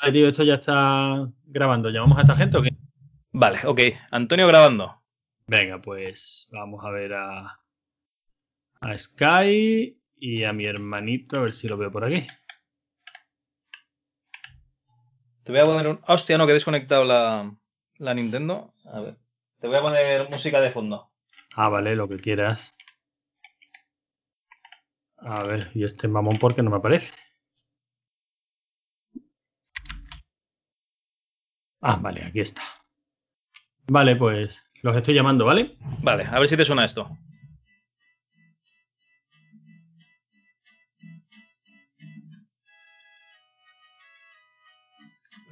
Vale, tío, esto ya está grabando. ¿Llamamos a esta gente o qué? Vale, ok. Antonio grabando. Venga, pues vamos a ver a, a Sky y a mi hermanito, a ver si lo veo por aquí. Te voy a poner un. Hostia, no, que he desconectado la, la Nintendo. A ver. Te voy a poner música de fondo. Ah, vale, lo que quieras. A ver, y este mamón, ¿por qué no me aparece? Ah, vale, aquí está. Vale, pues los estoy llamando, ¿vale? Vale, a ver si te suena esto.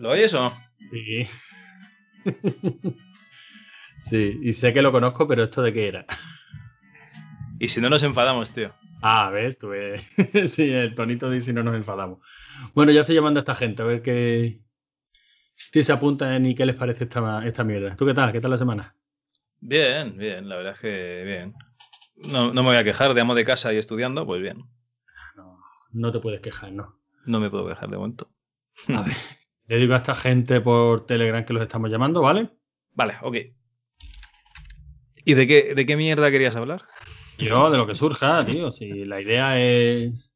¿Lo oyes o no? Sí. sí, y sé que lo conozco, pero ¿esto de qué era? Y si no nos enfadamos, tío. Ah, ves, tú ves. sí, el tonito de si no nos enfadamos. Bueno, ya estoy llamando a esta gente a ver qué. Si se apuntan y qué les parece esta, esta mierda. ¿Tú qué tal? ¿Qué tal la semana? Bien, bien, la verdad es que bien. No, no me voy a quejar de amo de casa y estudiando, pues bien. No, no te puedes quejar, ¿no? No me puedo quejar de momento. A ver. Le digo a esta gente por Telegram que los estamos llamando, ¿vale? Vale, ok. ¿Y de qué, de qué mierda querías hablar? Yo, de lo que surja, tío. Si la idea es.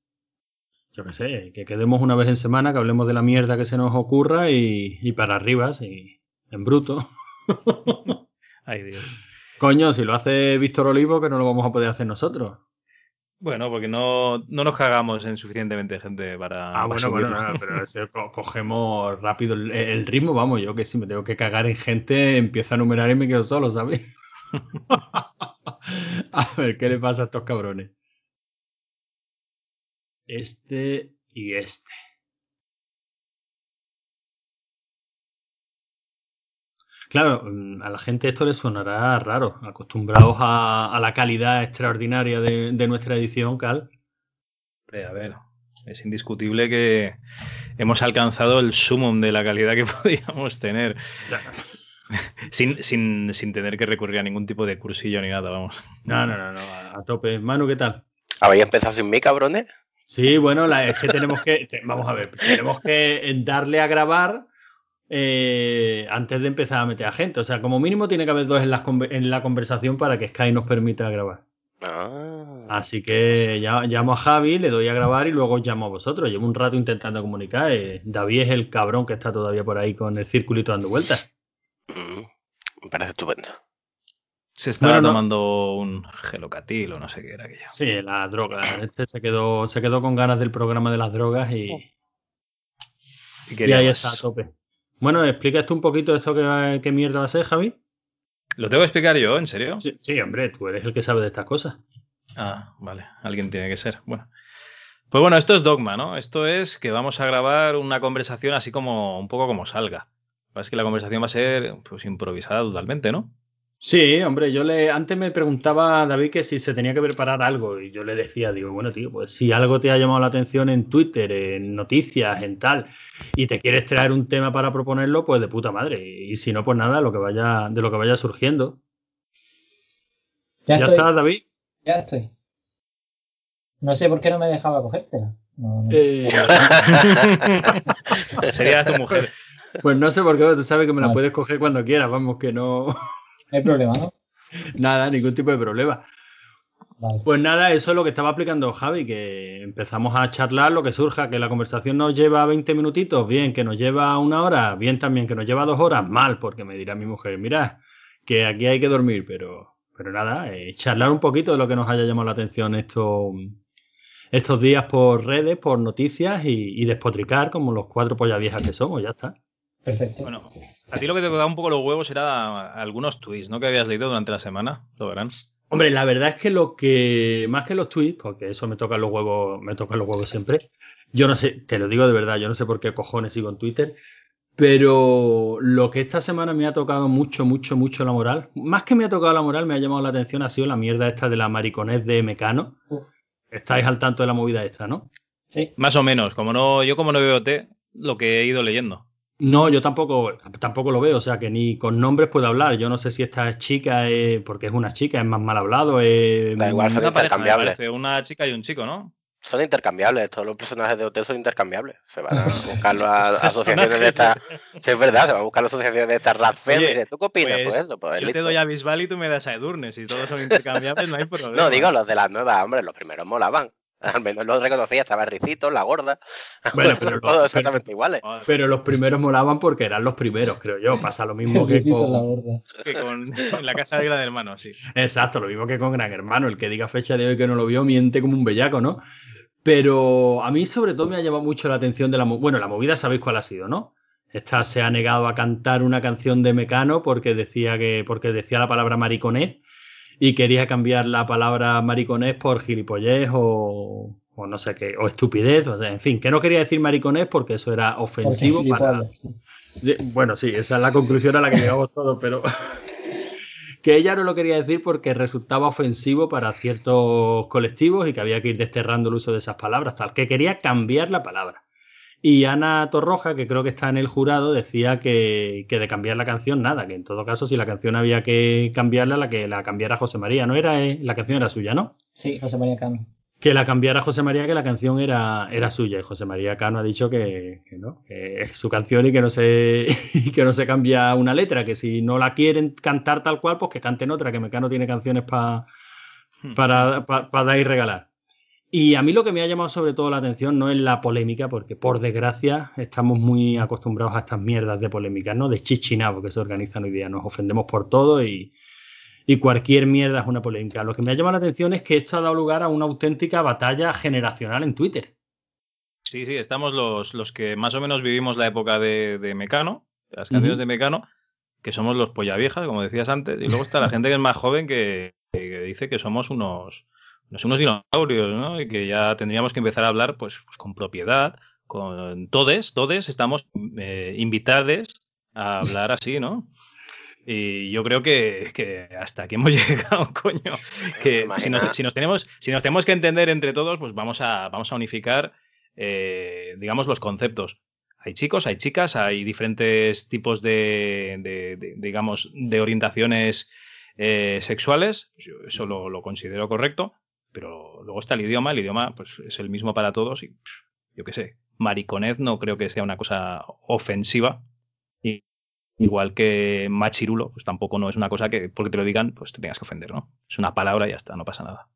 Yo qué sé, que quedemos una vez en semana, que hablemos de la mierda que se nos ocurra y, y para arriba, sí, en bruto. Ay, Dios. Coño, si lo hace Víctor Olivo, que no lo vamos a poder hacer nosotros. Bueno, porque no, no nos cagamos en suficientemente gente para. Ah, bueno, bueno, no, pero co- cogemos rápido el, el ritmo, vamos, yo que si me tengo que cagar en gente, empiezo a numerar y me quedo solo, ¿sabes? a ver, ¿qué le pasa a estos cabrones? Este y este. Claro, mm, a la gente esto le sonará raro, acostumbrados a, a la calidad extraordinaria de, de nuestra edición, Cal. Hombre, A ver, es indiscutible que hemos alcanzado el sumum de la calidad que podíamos tener. Sin, sin, sin tener que recurrir a ningún tipo de cursillo ni nada, vamos. No, no, no, no, a, a tope. Manu, ¿qué tal? ¿Habéis empezado sin mí, cabrones? Sí, bueno, la, es que tenemos que, vamos a ver, tenemos que darle a grabar eh, antes de empezar a meter a gente. O sea, como mínimo tiene que haber dos en en la conversación para que Sky nos permita grabar. Ah, Así que ya, llamo a Javi, le doy a grabar y luego llamo a vosotros. Llevo un rato intentando comunicar. eh, David es el cabrón que está todavía por ahí con el circulito dando vueltas. mm, me parece estupendo. Se estaba Bueno, no. tomando un gelocatil o no sé qué era aquello. Sí, la droga. Este se quedó, se quedó con ganas del programa de las drogas y, Y, y ahí más. está a tope. Bueno, explícate tú un poquito esto que, qué mierda va a ser, Javi. ¿Lo tengo que explicar yo, en serio? Sí, sí, hombre, tú eres el que sabe de estas cosas. Ah, vale, alguien tiene que ser. Bueno. Pues bueno, esto es dogma, ¿no? Esto es que vamos a grabar una conversación así como un poco como salga. Es que la conversación va a ser pues improvisada totalmente, ¿no? Sí, hombre, yo le antes me preguntaba a David que si se tenía que preparar algo y yo le decía, digo, bueno, tío, pues si algo te ha llamado la atención en Twitter, en noticias, en tal, y te quieres traer un tema para proponerlo, pues de puta madre. Y si no, pues nada, lo que vaya, de lo que vaya surgiendo. Ya, ¿Ya, estoy, está, David? ya estoy. No sé por qué no me dejaba cogértela. No, no. Eh, Sería tu mujer. pues no sé por qué, tú sabes que me la puedes coger cuando quieras, vamos, que No hay problema, ¿no? nada, ningún tipo de problema. Vale. Pues nada, eso es lo que estaba aplicando Javi, que empezamos a charlar lo que surja, que la conversación nos lleva 20 minutitos, bien, que nos lleva una hora, bien también, que nos lleva dos horas, mal, porque me dirá mi mujer, mira, que aquí hay que dormir, pero, pero nada, eh, charlar un poquito de lo que nos haya llamado la atención esto, estos días por redes, por noticias y, y despotricar como los cuatro pollas viejas que somos, ya está. Perfecto. Bueno, a ti lo que te da un poco los huevos era algunos tweets, ¿no? Que habías leído durante la semana, lo verán. Hombre, la verdad es que lo que, más que los tweets, porque eso me toca los huevos, me tocan los huevos siempre, yo no sé, te lo digo de verdad, yo no sé por qué cojones sigo en Twitter, pero lo que esta semana me ha tocado mucho, mucho, mucho la moral, más que me ha tocado la moral, me ha llamado la atención, ha sido la mierda esta de la mariconez de Mecano. Estáis al tanto de la movida esta, ¿no? Sí. Más o menos, como no, yo como no veo té, lo que he ido leyendo. No, yo tampoco, tampoco lo veo, o sea que ni con nombres puedo hablar. Yo no sé si esta chica es, porque es una chica, es más mal hablado. es- Da igual, son Una intercambiables. una chica y un chico, ¿no? son intercambiables. Todos los personajes de OT son intercambiables. Se van a buscar las asociaciones de estas. Sí, es verdad, se van a buscar las asociaciones de estas Radfem. Y dices, ¿tú qué opinas? Pues, Pues, eso, pues Yo te doy a Bisbal y tú me das a Edurne. Si todos son intercambiables, no hay problema. No, digo los de las nuevas, hombre, los primeros molaban. Al menos los reconocía, estaba Ricito, la gorda. Bueno, pero todos los- exactamente iguales. Pero los primeros molaban porque eran los primeros, creo yo. Pasa lo mismo que la con. gorda. que con la casa de Gran Hermano, sí. Exacto, lo mismo que con Gran Hermano. El que diga fecha de hoy que no lo vio miente como un bellaco, ¿no? Pero a mí, sobre todo, me ha llamado mucho la atención de la. Bueno, la movida, sabéis cuál ha sido, ¿no? Esta se ha negado a cantar una canción de Mecano porque decía que. porque decía la palabra mariconez y quería cambiar la palabra mariconez por gilipollez o. o no sé qué, o estupidez, o sea, en fin, que no quería decir mariconez porque eso era ofensivo para, bueno, sí, esa es la conclusión a la que llegamos todos, pero que ella no lo quería decir porque resultaba ofensivo para ciertos colectivos y que había que ir desterrando el uso de esas palabras, tal, que quería cambiar la palabra. Y Ana Torroja, que creo que está en el jurado, decía que, que de cambiar la canción nada, que en todo caso si la canción había que cambiarla, la que la cambiara José María, no era, eh, la canción era suya, ¿no? Sí, José María Cano. que la cambiara José María, que la canción era, era suya. Y José María Cano ha dicho que, que no, que es su canción y que no se y que no se cambia una letra, que si no la quieren cantar tal cual, pues que canten otra, que Mecano tiene canciones pa- Hmm. para, pa- para dar y regalar. Y a mí lo que me ha llamado sobre todo la atención no es la polémica, porque por desgracia estamos muy acostumbrados a estas mierdas de polémicas, ¿no? De chichinabo que se organizan hoy día. Nos ofendemos por todo y, y cualquier mierda es una polémica. Lo que me ha llamado la atención es que esto ha dado lugar a una auténtica batalla generacional en Twitter. Sí, sí, estamos los, los que más o menos vivimos la época de, de Mecano, las canciones de Mecano, que somos los polla viejas, como decías antes, y luego está la gente que es más joven que, que dice que somos unos, unos, unos dinosaurios, ¿no? Y que ya tendríamos que empezar a hablar pues, pues con propiedad, con todes, todes estamos eh, invitados a hablar así, ¿no? Y yo creo que, que hasta aquí hemos llegado, coño. Que Imagina- si nos, si nos tenemos, si nos tenemos que entender entre todos, pues vamos a, vamos a unificar, eh, digamos, los conceptos. Hay chicos, hay chicas, hay diferentes tipos de, de- de- digamos, de orientaciones eh, sexuales. Yo eso lo, lo considero correcto. Pero luego está el idioma. El idioma, pues, es el mismo para todos. Y pff, yo qué sé, mariconez no creo que sea una cosa ofensiva. Y, igual que machirulo, pues tampoco no es una cosa que, porque te lo digan, pues te tengas que ofender, ¿no? Es una palabra y ya está, no pasa nada.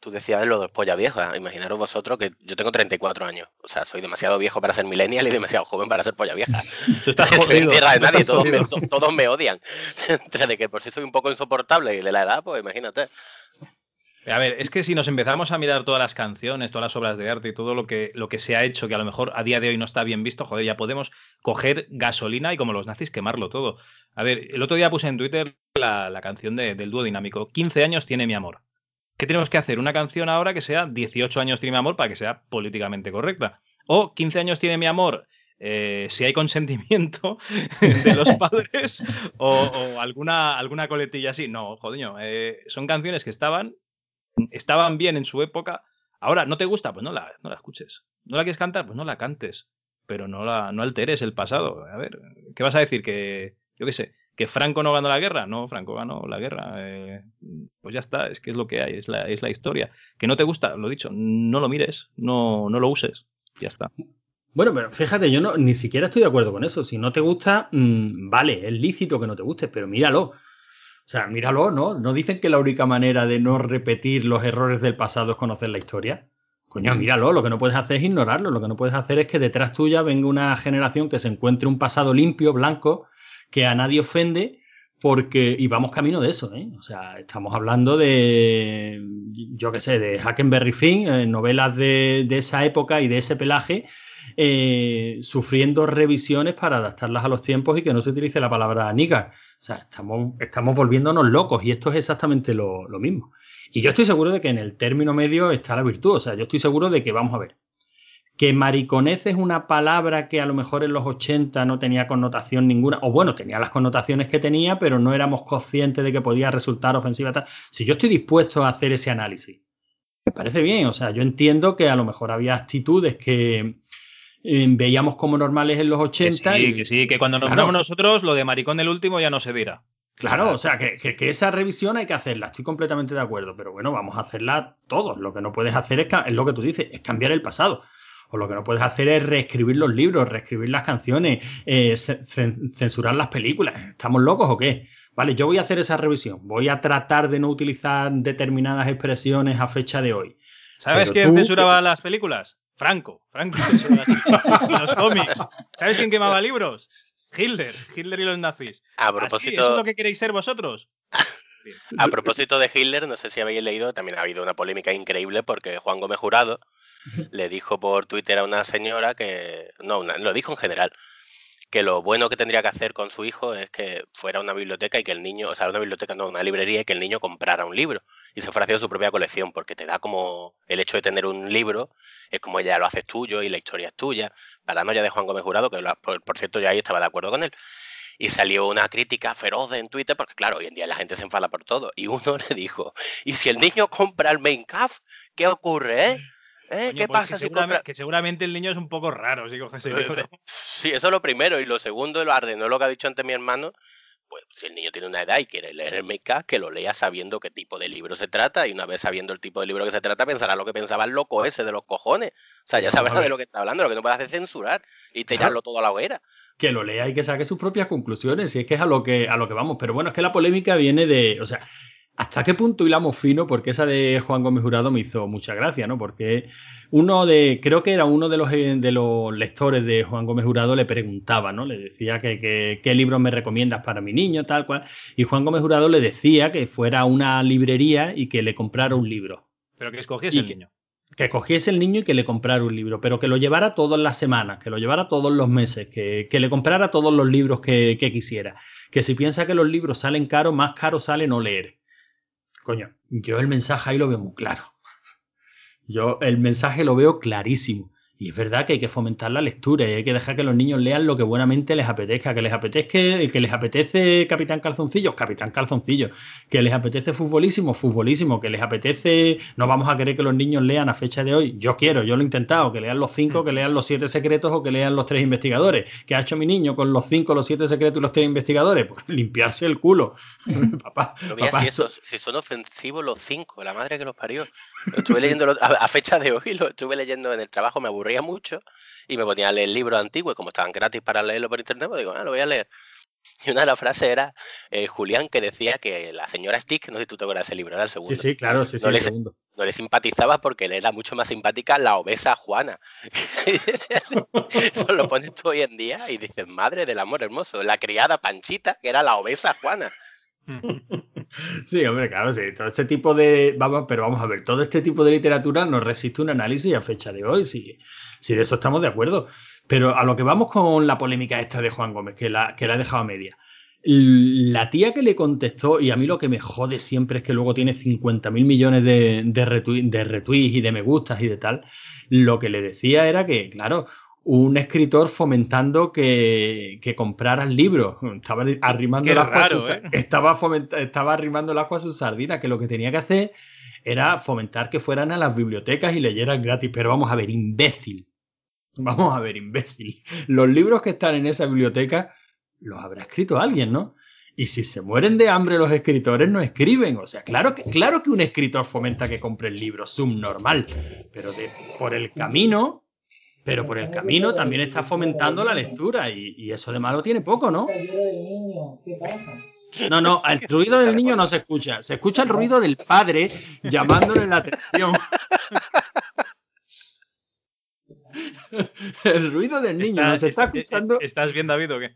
Tú decías lo de polla vieja. Imaginaros vosotros que yo tengo 34 años. O sea, soy demasiado viejo para ser millennial y demasiado joven para ser polla vieja. Estás Estoy en tierra de nadie, todos me, todos odian. Entre de que por sí soy un poco insoportable y de la edad, pues imagínate. A ver, es que si nos empezamos a mirar todas las canciones, todas las obras de arte y todo lo que, lo que se ha hecho, que a lo mejor a día de hoy no está bien visto, joder, ya podemos coger gasolina y como los nazis quemarlo todo. A ver, el otro día puse en Twitter la, la canción de- del dúo dinámico. 15 años tiene mi amor. ¿Qué tenemos que hacer? Una canción ahora que sea 18 años tiene mi amor para que sea políticamente correcta. O 15 años tiene mi amor. eh, si hay consentimiento de los padres o, alguna, alguna coletilla así. No, joder, eh, son canciones que estaban estaban bien en su época. Ahora, ¿no te gusta? Pues no la, no la escuches. ¿No la quieres cantar? Pues no la cantes. Pero no, la, no alteres el pasado. A ver, ¿qué vas a decir? Que, yo qué sé, que Franco no ganó la guerra. No, Franco ganó la guerra. Eh, pues ya está, es que es lo que hay, es la, es la historia. Que no te gusta, lo dicho, no lo mires, no, no lo uses. Ya está. Bueno, pero fíjate, yo no, ni siquiera estoy de acuerdo con eso. Si no te gusta, mmm, vale, es lícito que no te guste, pero míralo. O sea, míralo, ¿no? ¿No dicen que la única manera de no repetir los errores del pasado es conocer la historia? Coño, míralo, lo que no puedes hacer es ignorarlo, lo que no puedes hacer es que detrás tuya venga una generación que se encuentre un pasado limpio, blanco, que a nadie ofende, porque, y vamos camino de eso, ¿eh? O sea, estamos hablando de, yo qué sé, de Hackenberry Finn, eh, novelas de, de, esa época y de ese pelaje, eh, sufriendo revisiones para adaptarlas a los tiempos y que no se utilice la palabra nigger. O sea, estamos, estamos volviéndonos locos y esto es exactamente lo, lo, mismo. Y yo estoy seguro de que en el término medio está la virtud. O sea, yo estoy seguro de que, vamos a ver, que mariconez es una palabra que a lo mejor en los 80 no tenía connotación ninguna, o bueno, tenía las connotaciones que tenía, pero no éramos conscientes de que podía resultar ofensiva. Tal. Si yo estoy dispuesto a hacer ese análisis, me parece bien. O sea, yo entiendo que a lo mejor había actitudes que eh, veíamos como normales en los 80. Que sí, y, que sí, que cuando nos claro. nosotros, lo de maricón el último ya no se dirá. Claro, o sea, que, que, esa revisión hay que hacerla, estoy completamente de acuerdo, pero bueno, vamos a hacerla todos. Lo que no puedes hacer es, es lo que tú dices, es cambiar el pasado. O lo que no puedes hacer es reescribir los libros, reescribir las canciones, eh, censurar las películas. ¿Estamos locos o qué? Vale, yo voy a hacer esa revisión. Voy a tratar de no utilizar determinadas expresiones a fecha de hoy. ¿Sabes quién censuraba las películas? Franco. Franco los cómics. ¿Sabes quién quemaba libros? Hitler. Hitler y los nazis. A propósito... ¿Eso es lo que queréis ser vosotros? A propósito de Hitler, no sé si habéis leído, también ha habido una polémica increíble porque Juan Gómez Jurado le dijo por Twitter a una señora que, no, lo dijo en general, que lo bueno que tendría que hacer con su hijo es que fuera a una biblioteca y que el niño, o sea, una biblioteca, no, una librería y que el niño comprara un libro y se fuera haciendo su propia colección, porque te da como el hecho de tener un libro, es como ya lo haces tuyo y la historia es tuya, para no ya de Juan Gómez Jurado, que por, cierto yo ahí estaba de acuerdo con él. Y salió una crítica feroz en Twitter, porque claro, hoy en día la gente se enfada por todo. Y uno le dijo, ¿y si el niño compra el main calf? ¿Qué ocurre, eh? ¿Eh? ¿Qué pues pasa si compra... Que seguramente el niño es un poco raro si coges Sí, eso es lo primero. Y lo segundo, lo arde, no lo que ha dicho antes mi hermano, pues si el niño tiene una edad y quiere leer el que lo lea sabiendo qué tipo de libro se trata y una vez sabiendo el tipo de libro que se trata pensará lo que pensaba el loco ese de los cojones. O sea, ya sabrá de lo que está hablando, lo que no puede hacer es censurar y tirarlo todo a la hoguera. Que lo lea y que saque sus propias conclusiones, y es que es a lo que, a lo que vamos. Pero bueno, es que la polémica viene de, o sea, ¿Hasta qué punto hilamos fino? Porque esa de Juan Gómez Jurado me hizo mucha gracia, ¿no? Porque uno de, creo que era uno de los, eh, de los lectores de Juan Gómez Jurado le preguntaba, ¿no? Le decía que, qué libros me recomiendas para mi niño, tal cual. Y Juan Gómez Jurado le decía que fuera a una librería y que le comprara un libro. Pero que escogiese el niño. Que cogiese el niño y que le comprara un libro, pero que lo llevara todas las semanas, que lo llevara todos los meses, que, le comprara todos los libros que, que quisiera. Que si piensa que los libros salen caros, más caro sale no leer Coño, yo el mensaje ahí lo veo muy claro. Yo el mensaje lo veo clarísimo. Y es verdad que hay que fomentar la lectura y hay que dejar que los niños lean lo que buenamente les apetezca. Que les apetezca, que les apetece Capitán Calzoncillo, Capitán Calzoncillo. Que les apetece futbolísimo, futbolísimo. Que les apetece. No vamos a querer que los niños lean a fecha de hoy. Yo quiero, yo lo he intentado. Que lean los cinco, que lean los siete secretos o que lean los tres investigadores. ¿Qué ha hecho mi niño con los cinco, los siete secretos y los tres investigadores? Pues limpiarse el culo. papá, si, son ofensivos los cinco, la madre que los parió. Lo estuve leyendo a, fecha de hoy, lo estuve leyendo en el trabajo, me aburría mucho y me ponía a leer libros antiguos, como estaban gratis para leerlo por internet, pues digo, ah, lo voy a leer. Y una de las frases era eh, Julián que decía que la señora Stick, no sé si tú te acuerdas ese libro, era el segundo. Sí, sí, claro, sí, no, le, segundo. no le simpatizaba porque le era mucho más simpática la obesa Juana. Eso lo pones tú hoy en día y dices, madre del amor hermoso, la criada Panchita, que era la obesa Juana. Sí, hombre, claro, sí. Todo este tipo de. Vamos, pero vamos a ver, todo este tipo de literatura no resiste un análisis a fecha de hoy, si, si de eso estamos de acuerdo. Pero a lo que vamos con la polémica esta de Juan Gómez, que la, que la ha dejado a media. La tía que le contestó, y a mí lo que me jode siempre es que luego tiene 50 mil millones de, de, de retweets y de me gustas y de tal, lo que le decía era que, claro, un escritor fomentando que, que compraran libros. Estaba arrimando el agua a sus, ¿eh? estaba, estaba arrimando el agua a sus sardinas, que lo que tenía que hacer era fomentar que fueran a las bibliotecas y leyeran gratis. Pero vamos a ver, imbécil. Vamos a ver, imbécil. Los libros que están en esa biblioteca los habrá escrito alguien, ¿no? Y si se mueren de hambre los escritores, no escriben. O sea, claro que, claro que un escritor fomenta que compre el libro, subnormal. Pero de, por el camino pero por el camino también está fomentando la lectura y, eso de malo tiene poco, ¿no? No, no, el ruido del niño no se escucha. Se escucha el ruido del padre llamándole la atención. El ruido del niño no se está escuchando. ¿Estás bien, David, o qué?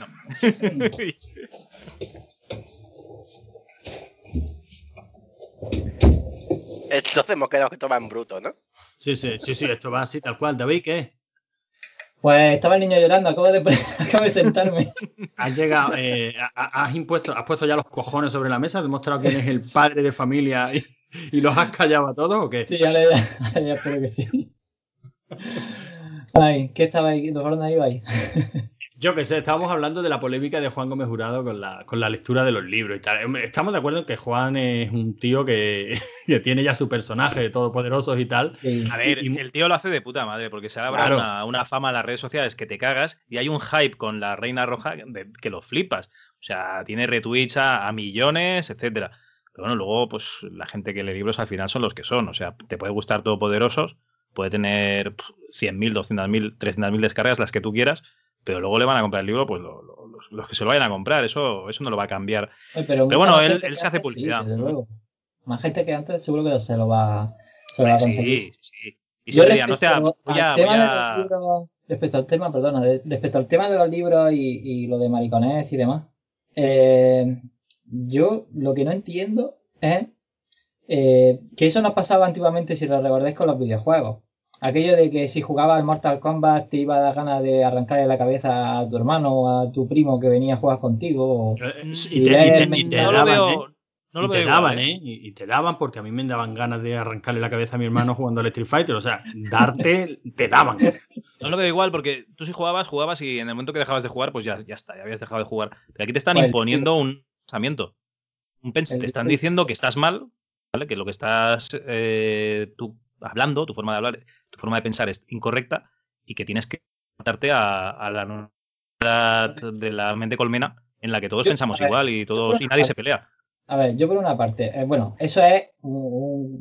No. Entonces hemos quedado que esto va en bruto, ¿no? Sí, sí, sí, sí, esto va así, tal cual. David, ¿qué? Pues estaba el niño llorando, acabo de, acabo de sentarme. Has llegado, eh, has impuesto, has puesto ya los cojones sobre la mesa, has demostrado quién es el padre de familia y, los has callado a todos o qué? Sí, ya, le, ya espero que sí. Ay, ¿qué estaba ahí? ¿Por dónde iba ahí? Yo que sé, estábamos hablando de la polémica de Juan Gómez Jurado con la, con la lectura de los libros y tal. Estamos de acuerdo en que Juan es un tío que, que tiene ya su personaje de todopoderosos y tal. A ver, el tío lo hace de puta madre, porque se abre una, una, fama en las redes sociales que te cagas y hay un hype con la Reina Roja que lo flipas. O sea, tiene retweets a, a millones, etcétera. Pero bueno, luego, pues la gente que lee libros al final son los que son. O sea, te puede gustar Todopoderosos, puede tener 100.000, 200.000, 300.000 descargas, las que tú quieras pero luego le van a comprar el libro, pues los, que se lo vayan a comprar, eso, eso no lo va a cambiar. pero, bueno, él, se hace publicidad. Más gente que antes seguro que se lo va, se lo va a conseguir. Sí, sí. Y Yo respecto, no te voy a, respecto al tema, perdona, respecto al tema de los libros y, lo de mariconés y demás, eh, yo lo que no entiendo es eh, que eso nos pasaba antiguamente, si lo recordáis, con los videojuegos. Aquello de que si jugabas al Mortal Kombat te iba a dar ganas de arrancarle la cabeza a tu hermano o a tu primo que venía a jugar contigo. y, te, daban, no lo te daban, ¿eh? Y, te daban porque a mí me daban ganas de arrancarle la cabeza a mi hermano jugando al Street Fighter. O sea, darte, te daban. No lo veo igual porque tú si jugabas, jugabas y en el momento que dejabas de jugar, pues ya, ya está, ya habías dejado de jugar. Pero aquí te están pues, imponiendo un pensamiento. Un te están diciendo que estás mal, ¿vale? Que lo que estás eh, tú hablando, tu forma de hablar, tu forma de pensar es incorrecta y que tienes que adaptarte a, la normalidad de la mente colmena en la que todos pensamos igual y todos y nadie se pelea. A ver, yo por una parte, eh, bueno, eso es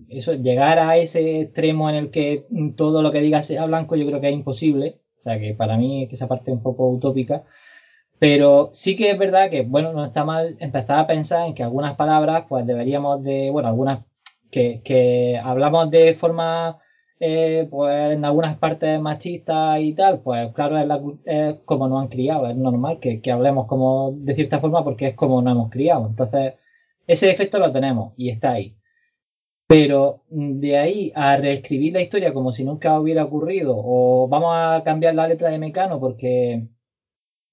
eso llegar a ese extremo en el que todo lo que digas sea blanco, yo creo que es imposible. O sea que para mí que esa parte es un poco utópica. Pero sí que es verdad que, bueno, no está mal empezar a pensar en que algunas palabras, pues deberíamos de, bueno, algunas que, que hablamos de forma eh, pues en algunas partes machistas y tal, pues claro, es, como nos han criado, es normal que, hablemos como de cierta forma porque es como nos hemos criado. Entonces, ese efecto lo tenemos y está ahí. Pero de ahí a reescribir la historia como si nunca hubiera ocurrido, o vamos a cambiar la letra de Mecano porque,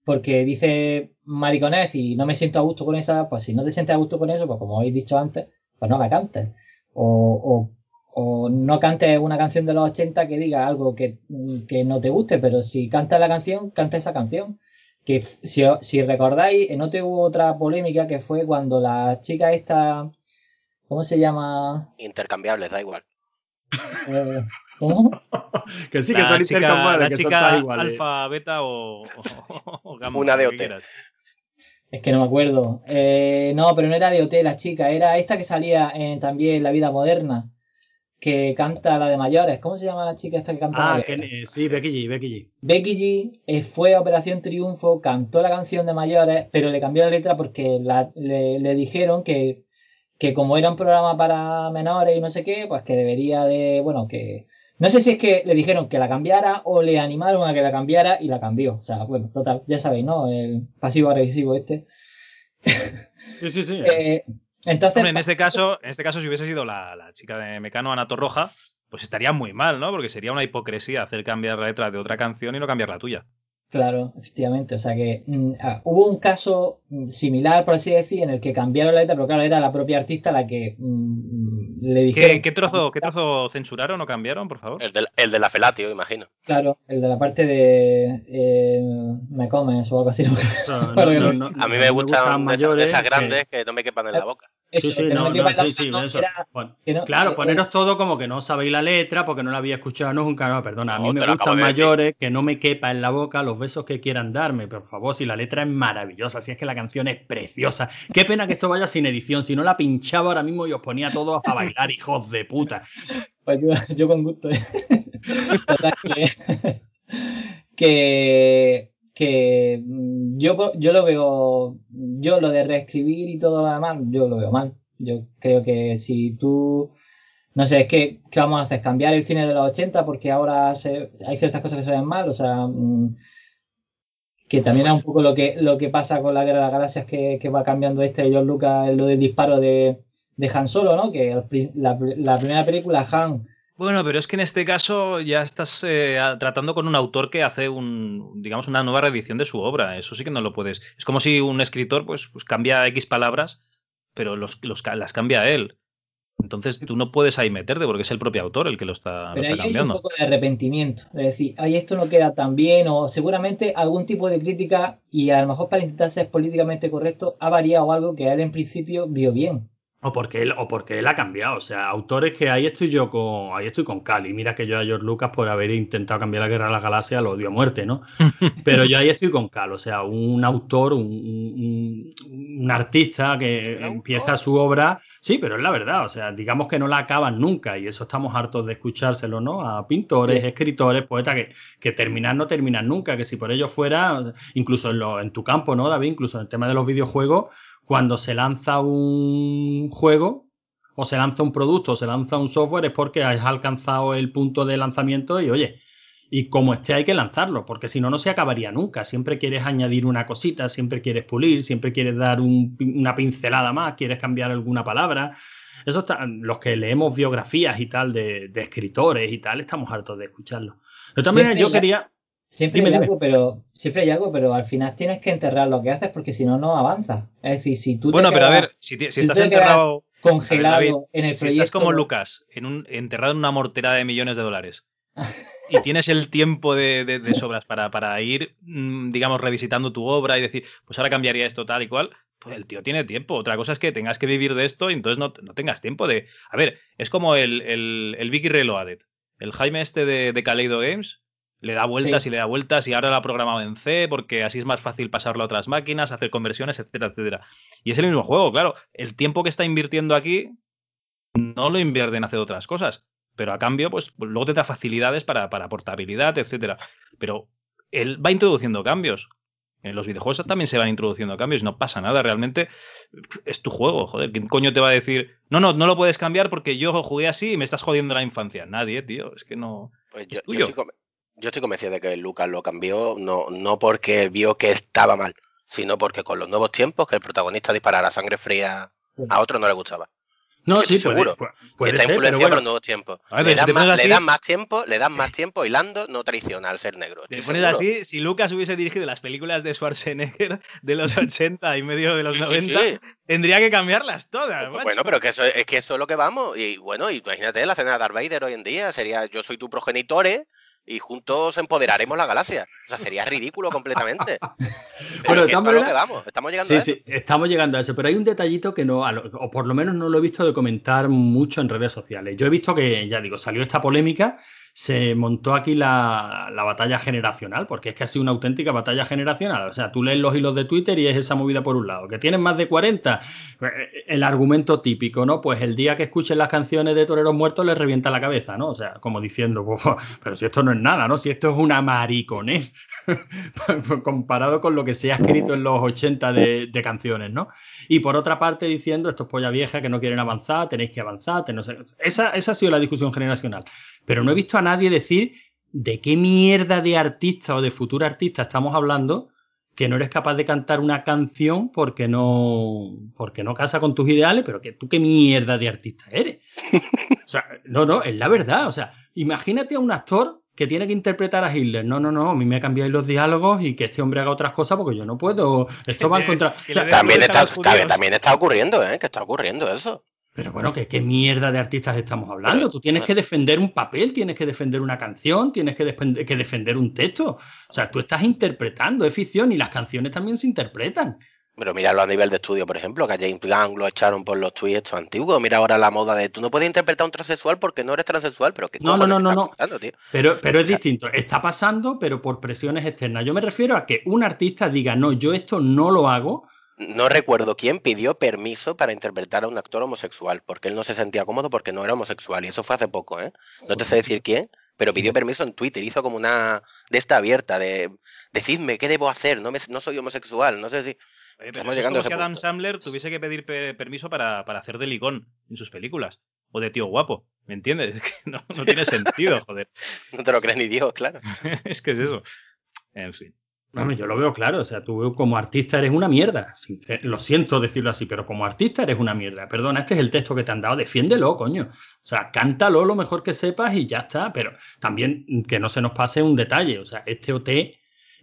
porque dice mariconez y no me siento a gusto con esa, pues si no te sientes a gusto con eso, pues como habéis dicho antes, pues no la cantes. O, o no cantes una canción de los 80 que diga algo que, no te guste, pero si cantas la canción, canta esa canción. Que si, si recordáis, en otro hubo otra polémica que fue cuando la chica esta, ¿cómo se llama? Intercambiables, da igual. Eh, ¿Cómo? que sí, que son intercambiables. La chica alfa, beta o, gamma. Una de OT. Es que no me acuerdo. Eh, no, pero no era de OT la chica, era esta que salía en, también en La Vida Moderna que canta la de mayores. ¿Cómo se llama la chica esta que canta? Ah, sí, Becky G, Becky G. Becky G eh, fue a Operación Triunfo, cantó la canción de mayores, pero le cambió la letra porque le, dijeron que, que como era un programa para menores y no sé qué, pues que debería de, bueno, que... No sé si es que le dijeron que la cambiara o le animaron a que la cambiara y la cambió. O sea, bueno, total, ya sabéis, ¿no? El pasivo agresivo este. Sí, sí, sí. Eh, entonces, en este caso, en este caso, si hubiese sido la, chica de Mecano, Ana Torroja, pues estaría muy mal, ¿no? Porque sería una hipocresía hacer cambiar la letra de otra canción y no cambiar la tuya. Claro, efectivamente. O sea que mm, ah, hubo un caso mm, similar, por así decir, en el que cambiaron la letra, pero claro, era la propia artista la que mm, le dijeron. ¿Qué, trozo, ¿Qué trozo censuraron o cambiaron, por favor? El de, el de la Felatio, imagino. Claro, el de la parte de eh, Me comes o algo así. a mí me, gustan, mayores esas grandes que no me quepan en la boca sí, sí, no, sí, sí, claro, poneros todo como que no sabéis la letra porque no la había escuchado nunca. No, perdona, a mí me gustan mayores que no me quepa en la boca los besos que quieran darme. Por favor, si la letra es maravillosa, si es que la canción es preciosa. Qué pena que esto vaya sin edición. Si no la pinchaba ahora mismo y os ponía todos a bailar, hijos de puta. Pues yo, con gusto. ¿eh? que que mm, yo, yo lo veo, yo lo de reescribir y todo lo demás, yo lo veo mal. Yo creo que si tú, no sé, es que, ¿qué vamos a hacer? ¿Cambiar el cine de los 80 porque ahora hay ciertas cosas que se ven mal? O sea, mm, que también es un poco lo que, lo que pasa con la Guerra de las Galaxias que, que va cambiando este George Lucas, lo del disparo de, de Han Solo, ¿no? Que la primera película, Han bueno, pero es que en este caso ya estás eh, tratando con un autor que hace un, digamos, una nueva reedición de su obra. Eso sí que no lo puedes. Es como si un escritor pues, pues cambia X palabras, pero los, las cambia él. Entonces tú no puedes ahí meterte porque es el propio autor el que lo está, Pero lo está ahí cambiando. hay un poco de arrepentimiento. Es decir, ahí esto no queda tan bien o seguramente algún tipo de crítica y a lo mejor para intentar ser políticamente correcto ha variado algo que él en principio vio bien. O porque él, o porque él ha cambiado. O sea, autores que ahí estoy yo con. Ahí estoy con Cali. Mira que yo a George Lucas por haber intentado cambiar la guerra de las galaxias lo odio a muerte, ¿no? Pero yo ahí estoy con Cal. O sea, un autor, un, un, un artista que ¿Un empieza autor? su obra. Sí, pero es la verdad. O sea, digamos que no la acaban nunca. Y eso estamos hartos de escuchárselo, ¿no? A pintores, Sí. escritores, poetas que, que terminar no terminan nunca. Que si por ello fuera, incluso en, lo, en tu campo, ¿no, David? Incluso en el tema de los videojuegos cuando se lanza un juego o se lanza un producto o se lanza un software es porque has alcanzado el punto de lanzamiento y oye, y como esté hay que lanzarlo, porque si no, no se acabaría nunca. Siempre quieres añadir una cosita, siempre quieres pulir, siempre quieres dar un- una pincelada más, quieres cambiar alguna palabra. Eso está, los que leemos biografías y tal de, de escritores y tal, estamos hartos de escucharlo. De todas maneras, Siempre yo quería. Siempre Dime, hay dime. algo, pero siempre hay algo, pero al final tienes que enterrar lo que haces porque si no, no avanza. Es decir, si tú te Bueno, pero a ver, si, si si estás enterrado, congelado a ver, David, en el si proyecto, estás como Lucas, en un, enterrado en una mortera de millones de dólares, y tienes el tiempo de, de- de sobras para, para ir, mm, digamos, revisitando tu obra y decir, pues ahora cambiaría esto tal y cual, pues el tío tiene tiempo. Otra cosa es que tengas que vivir de esto y entonces no, no tengas tiempo de... A ver, es como el, el, el Vicky Reloaded. El Jaime este de, de Kaleido Games le da vueltas Sí. y le da vueltas y ahora lo ha programado en C porque así es más fácil pasarlo a otras máquinas, hacer conversiones, etcétera, etcétera. Y es el mismo juego, claro. El tiempo que está invirtiendo aquí no lo invierte en hacer otras cosas. Pero a cambio, pues luego te da facilidades para, para portabilidad, etcétera. Pero él va introduciendo cambios. En los videojuegos también se van introduciendo cambios no pasa nada. Realmente es tu juego, joder. ¿Quién coño te va a decir, no, no, no lo puedes cambiar porque yo jugué así y me estás jodiendo la infancia? Nadie, tío. Es que no. Pues yo, Es yo tuyo. estoy, conven- yo estoy convencido de que Lucas lo cambió no, no porque vio que estaba mal, sino porque con los nuevos tiempos que el protagonista disparara sangre fría a otro no le gustaba. No, sí, puede, seguro puede, Que puede está ser, pero influenciado por los nuevos tiempos. Ver, le, si dan más, pones le así- dan más tiempo, le dan más tiempo hilando no tradicional al ser negro. Te pones así, si Lucas hubiese dirigido las películas de Schwarzenegger de los 80 y medio de los Sí, sí, 90, sí. tendría que cambiarlas todas. Pues. Bueno, pero que eso, es que eso es lo que vamos. Y bueno, imagínate la cena de Darth Vader hoy en día. Sería yo soy tu progenitore y juntos empoderaremos la galaxia. O sea, sería ridículo completamente. Pero Bueno, es que vamos. Estamos llegando Sí, a eso. sí, estamos llegando a eso, pero hay un detallito que no, o por lo menos no lo he visto de comentar mucho en redes sociales. Yo he visto que, ya digo, salió esta polémica, se montó aquí la, la batalla generacional, porque es que ha sido una auténtica batalla generacional. O sea, tú lees los hilos de Twitter y es esa movida por un lado. Que tienen más de 40, pues, el argumento típico, ¿no? Pues el día que escuchen las canciones de Toreros Muertos les revienta la cabeza, ¿no? O sea, como diciendo, "Pues, pero si esto no es nada, ¿no? Si esto es una mariconés. comparado con lo que se ha escrito en los 80 de, canciones, ¿no? Y por otra parte diciendo, estos polla vieja que no quieren avanzar, tenéis que avanzar, no sé. Esa, esa ha sido la discusión generacional. Pero no he visto a nadie decir de qué mierda de artista o de futuro artista estamos hablando que no eres capaz de cantar una canción porque no, porque no casa con tus ideales, pero que tú qué mierda de artista eres. O sea, no, no, es la verdad. O sea, imagínate a un actor que tiene que interpretar a Hitler. No, no, no, a mí me cambiáis los diálogos y que este hombre haga otras cosas porque yo no puedo. Esto va en contra. O sea, está, también, también está ocurriendo, ¿eh? Que está ocurriendo eso. Pero bueno, ¿qué, qué mierda de artistas estamos hablando? Pero- Tú tienes que defender un papel, tienes que defender una canción, tienes que, defender- que defender un texto. O sea, tú estás interpretando, es ficción y las canciones también se interpretan. Pero míralo a nivel de estudio, por ejemplo, que a James Gunn lo echaron por los tweets estos antiguos. Mira ahora la moda de tú no puedes interpretar a un transexual porque no eres transexual, pero que No, no, no, no, no. Pero, pero es O sea- distinto. Está pasando, pero por presiones externas. Yo me refiero a que un artista diga, no, yo esto no lo hago. No recuerdo quién pidió permiso para interpretar a un actor homosexual, porque él no se sentía cómodo porque no era homosexual. Y eso fue hace poco, ¿eh? No te sé decir quién, pero pidió permiso en Twitter. Hizo como una de esta abierta de decidme qué debo hacer. No, me, no soy homosexual. No sé si. Oye, pero Estamos es llegando a como ese si Adam punto. Sandler tuviese que pedir pe- permiso para, para hacer de ligón en sus películas. O de tío guapo. ¿Me entiendes? Es que no, no tiene sentido, joder. No te lo crees ni Dios, claro. es que es eso. En fin. Vamos, yo lo veo claro. O sea, tú como artista eres una mierda. Lo siento decirlo así, pero como artista eres una mierda. Perdona, este es el texto que te han dado. Defiéndelo, coño. O sea, cántalo lo mejor que sepas y ya está. Pero también que no se nos pase un detalle. O sea, este OT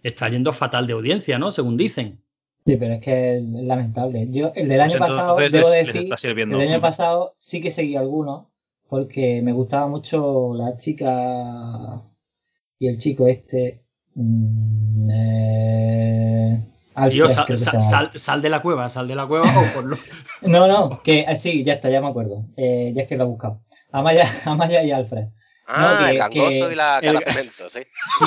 está yendo fatal de audiencia, ¿no? Según dicen. Sí, pero es que es lamentable. Yo, el del año pues pasado, debo decir, el año pasado sí que seguí algunos, porque me gustaba mucho la chica y el chico este. Mm, eh, sal, de la cueva, sal de la cueva o por lo... No, no, que eh, sí, ya está, ya me acuerdo. Eh, ya es que lo he buscado. Amaya, Amaya y Alfred. Ah, el gangoso y la carapemento, sí. sí.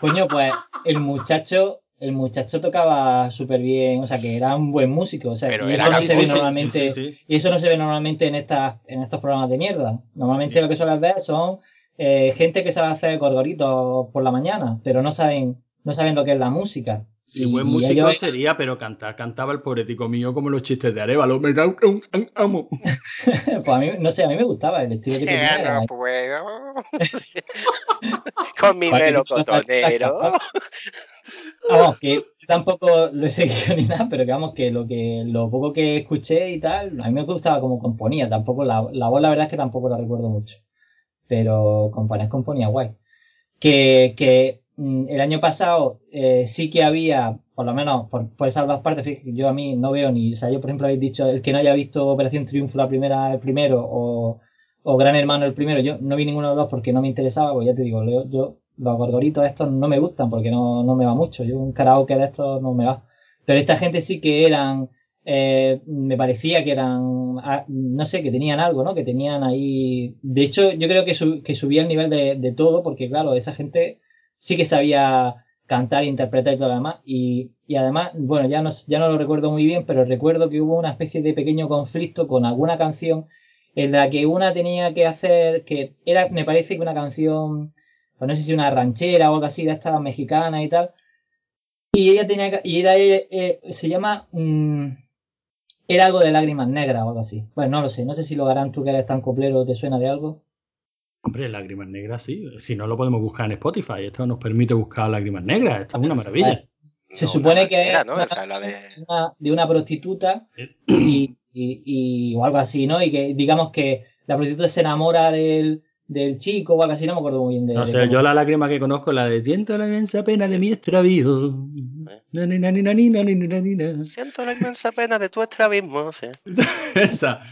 Coño, pues el muchacho, el muchacho tocaba súper bien, o sea que era un buen músico, o sea, y eso no se ve normalmente, y eso no se ve normalmente en estas, en estos programas de mierda. Normalmente lo que suelen ver son eh, gente que sabe hacer gorgoritos por la mañana, pero no saben, no saben lo que es la música. Sí, buen músico sería, pero cantar, cantaba el poético mío como los chistes de Arevalo. Me da un, amo. pues a mí, no sé, a mí me gustaba el estilo que tenía. No puedo. Con mi melocotonero. Vamos, que tampoco lo he seguido ni nada, pero que vamos, que lo que lo poco que escuché y tal, a mí me gustaba como componía, tampoco la, la voz la verdad es que tampoco la recuerdo mucho. Pero componía, componía guay. Que, que Mm, el año pasado eh, sí que había, por lo menos por, esas dos partes, yo a mí no veo ni, o sea, yo por ejemplo habéis dicho, el que no haya visto Operación Triunfo la primera, el primero, o, Gran Hermano el primero, yo no vi ninguno de los dos porque no me interesaba, pues ya te digo, yo, los gorgoritos estos no me gustan porque no, no me va mucho, yo un karaoke de estos no me va. Pero esta gente sí que eran, eh, me parecía que eran, ah, no sé, que tenían algo, ¿no? Que tenían ahí, de hecho yo creo que, que subía el nivel de, todo porque claro, esa gente sí que sabía cantar, interpretar y todo lo demás. Y, además, bueno, ya no, ya no lo recuerdo muy bien, pero recuerdo que hubo una especie de pequeño conflicto con alguna canción en la que una tenía que hacer, que era, me parece que una canción, pues no sé si una ranchera o algo así de estas mexicanas y tal. Y ella tenía que, y era, eh, se llama, mm, era algo de lágrimas negras o algo así. Bueno, no lo sé, no sé si lo harán tú que eres tan coplero, ¿te suena de algo? Hombre, lágrimas negras sí. Si no lo podemos buscar en Spotify. Esto nos permite buscar lágrimas negras. Esto es una maravilla. Se supone que es de... Una, prostituta y, o algo así, ¿no? Y que digamos que la prostituta se enamora del, del chico o algo así, no me acuerdo muy bien de No sé, yo la lágrima que conozco la de siento la inmensa pena de mi extravío. Siento la inmensa pena de tu extravismo, sí. Esa.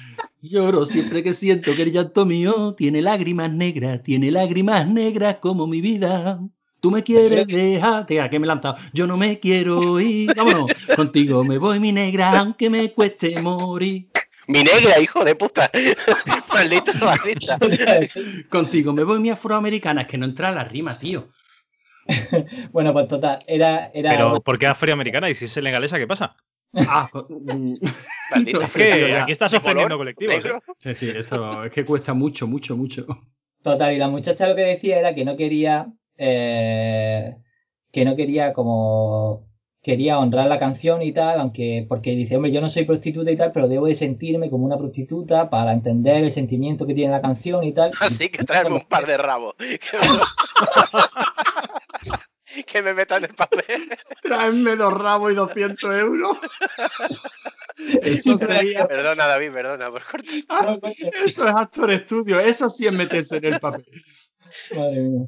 Lloro siempre que siento que el llanto mío tiene lágrimas negras, tiene lágrimas negras como mi vida. Tú me quieres dejar, ¿a qué me he lanzado? Yo no me quiero ir, vámonos. Contigo me voy, mi negra, aunque me cueste morir. Mi negra, hijo de puta. Maldito. Contigo me voy, mi afroamericana. Es que no entra la rima, tío. bueno, pues total, era. era... Pero, ¿por qué afroamericana? ¿Y si es senegalesa, qué pasa? Ah, mm, es que aquí estás ofendiendo colectivos. ¿eh? Sí, sí, esto es que cuesta mucho, mucho, mucho. Total, y la muchacha lo que decía era que no quería. Eh, que no quería como quería honrar la canción y tal, aunque porque dice, hombre, yo no soy prostituta y tal, pero debo de sentirme como una prostituta para entender el sentimiento que tiene la canción y tal. Así que tráeme un par de rabos. Que me, metan el papel. Tráeme dos rabos y 200 euros. Eso sería... Perdona, David, perdona por cortar. Ah, eso es actor estudio, eso sí es meterse en el papel. Madre mía.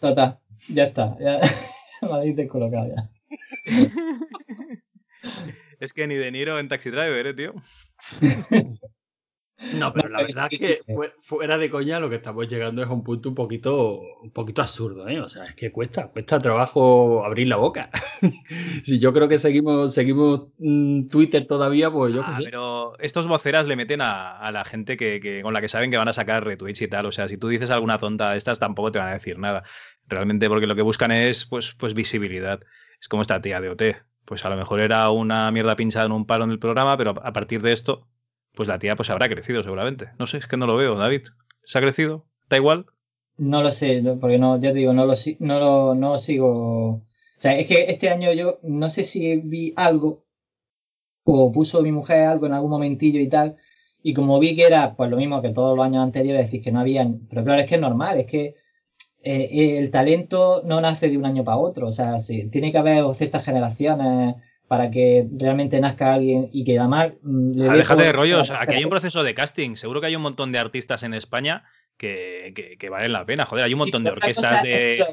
Total, ya está. Ya lo habéis descolocado ya. Es que ni de Niro en Taxi Driver, ¿eh, tío? No, pero la verdad es que fuera de coña lo que estamos llegando es a un punto un poquito, un poquito absurdo, ¿eh? O sea, es que cuesta, cuesta trabajo abrir la boca. si yo creo que seguimos, seguimos mm, Twitter todavía, pues yo qué ah, sé. Pero estos voceras le meten a, la gente que, con la que saben que van a sacar retweets y tal. O sea, si tú dices alguna tonta de estas, tampoco te van a decir nada. Realmente porque lo que buscan es pues, pues visibilidad. Es como esta tía de OT. Pues a lo mejor era una mierda pinchada en un palo en el programa, pero a partir de esto, pues la tía pues habrá crecido seguramente. No sé, es que no lo veo, David. ¿Se ha crecido? ¿Da igual? No lo sé, porque no, ya te digo, no lo, no lo no sigo. O sea, es que este año yo no sé si vi algo, o puso mi mujer algo en algún momentillo y tal, y como vi que era pues lo mismo que todos los años anteriores, decir que no habían. Pero claro, es que es normal, es que eh, el talento no nace de un año para otro, o sea, sí, tiene que haber ciertas generaciones para que realmente nazca alguien y que además... Mm, le déjate de rollos, aquí hay un proceso de casting, seguro que hay un montón de artistas en España que, que, valen la pena. Joder, hay un montón de orquestas de.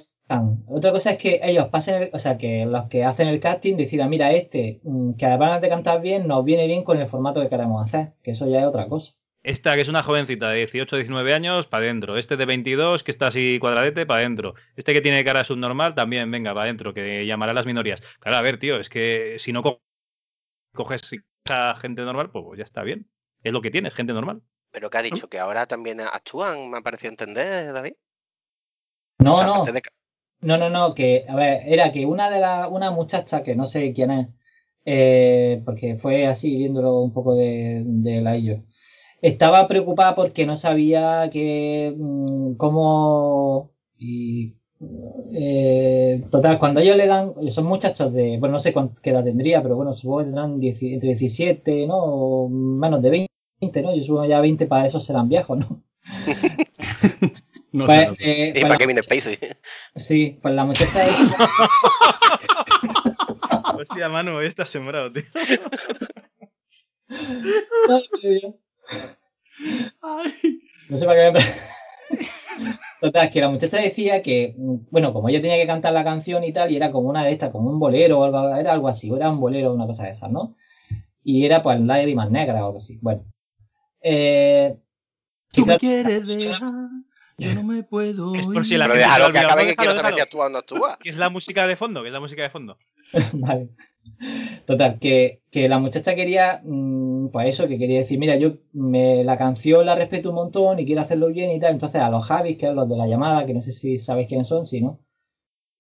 Otra cosa es que ellos pasen, o sea, que los que hacen el casting decidan, mira, este, mm, que además de cantar bien, nos viene bien con el formato que queremos hacer, que eso ya es otra cosa. Esta que es una jovencita de 18, 19 años, para adentro. Este de 22, que está así cuadradete, para adentro. Este que tiene cara subnormal, también, venga, para adentro, que llamará a las minorías. Claro, a ver, tío, es que si no coges a gente normal, pues ya está bien. Es lo que tiene, gente normal. Pero que ha dicho que ahora también actúan, me ha parecido entender, David. No, no. No, no, no, que, a ver, era que una de las, una muchacha, que no sé quién es, eh, porque fue así viéndolo un poco de, de la ellos, estaba preocupada porque no sabía que, mm, cómo, y, eh, total, cuando ellos le dan, son muchachos de, bueno, no sé cuánto, qué edad tendría, pero bueno, supongo que tendrán entre 17, ¿no? O menos de 20, ¿no? Yo supongo ya 20 para eso serán viejos, ¿no? No pues, sé, Eh, ¿Y pues para qué viene Spacey? Sí, pues la muchacha es... Hostia, Manu, está sembrado, tío. Ay. No sé para qué me... Total, que la muchacha decía que, bueno, como ella tenía que cantar la canción y tal, y era como una de estas, como un bolero o algo, era algo así, o era un bolero o una cosa de esas, ¿no? Y era pues lágrimas negras o algo así. Bueno. Eh, Tú me quieres dejar yo no me puedo. Es por si la Pero déjalo que acabe que quiero saber si actúa o no actúa. ¿Qué es la música de fondo? ¿Qué es la música de fondo? vale. Total, que, que, la muchacha quería, mm, pues eso, que quería decir, mira, yo me, la canción la respeto un montón y quiero hacerlo bien y tal. Entonces a los Javis, que son los de la llamada, que no sé si sabéis quiénes son, sí, ¿no?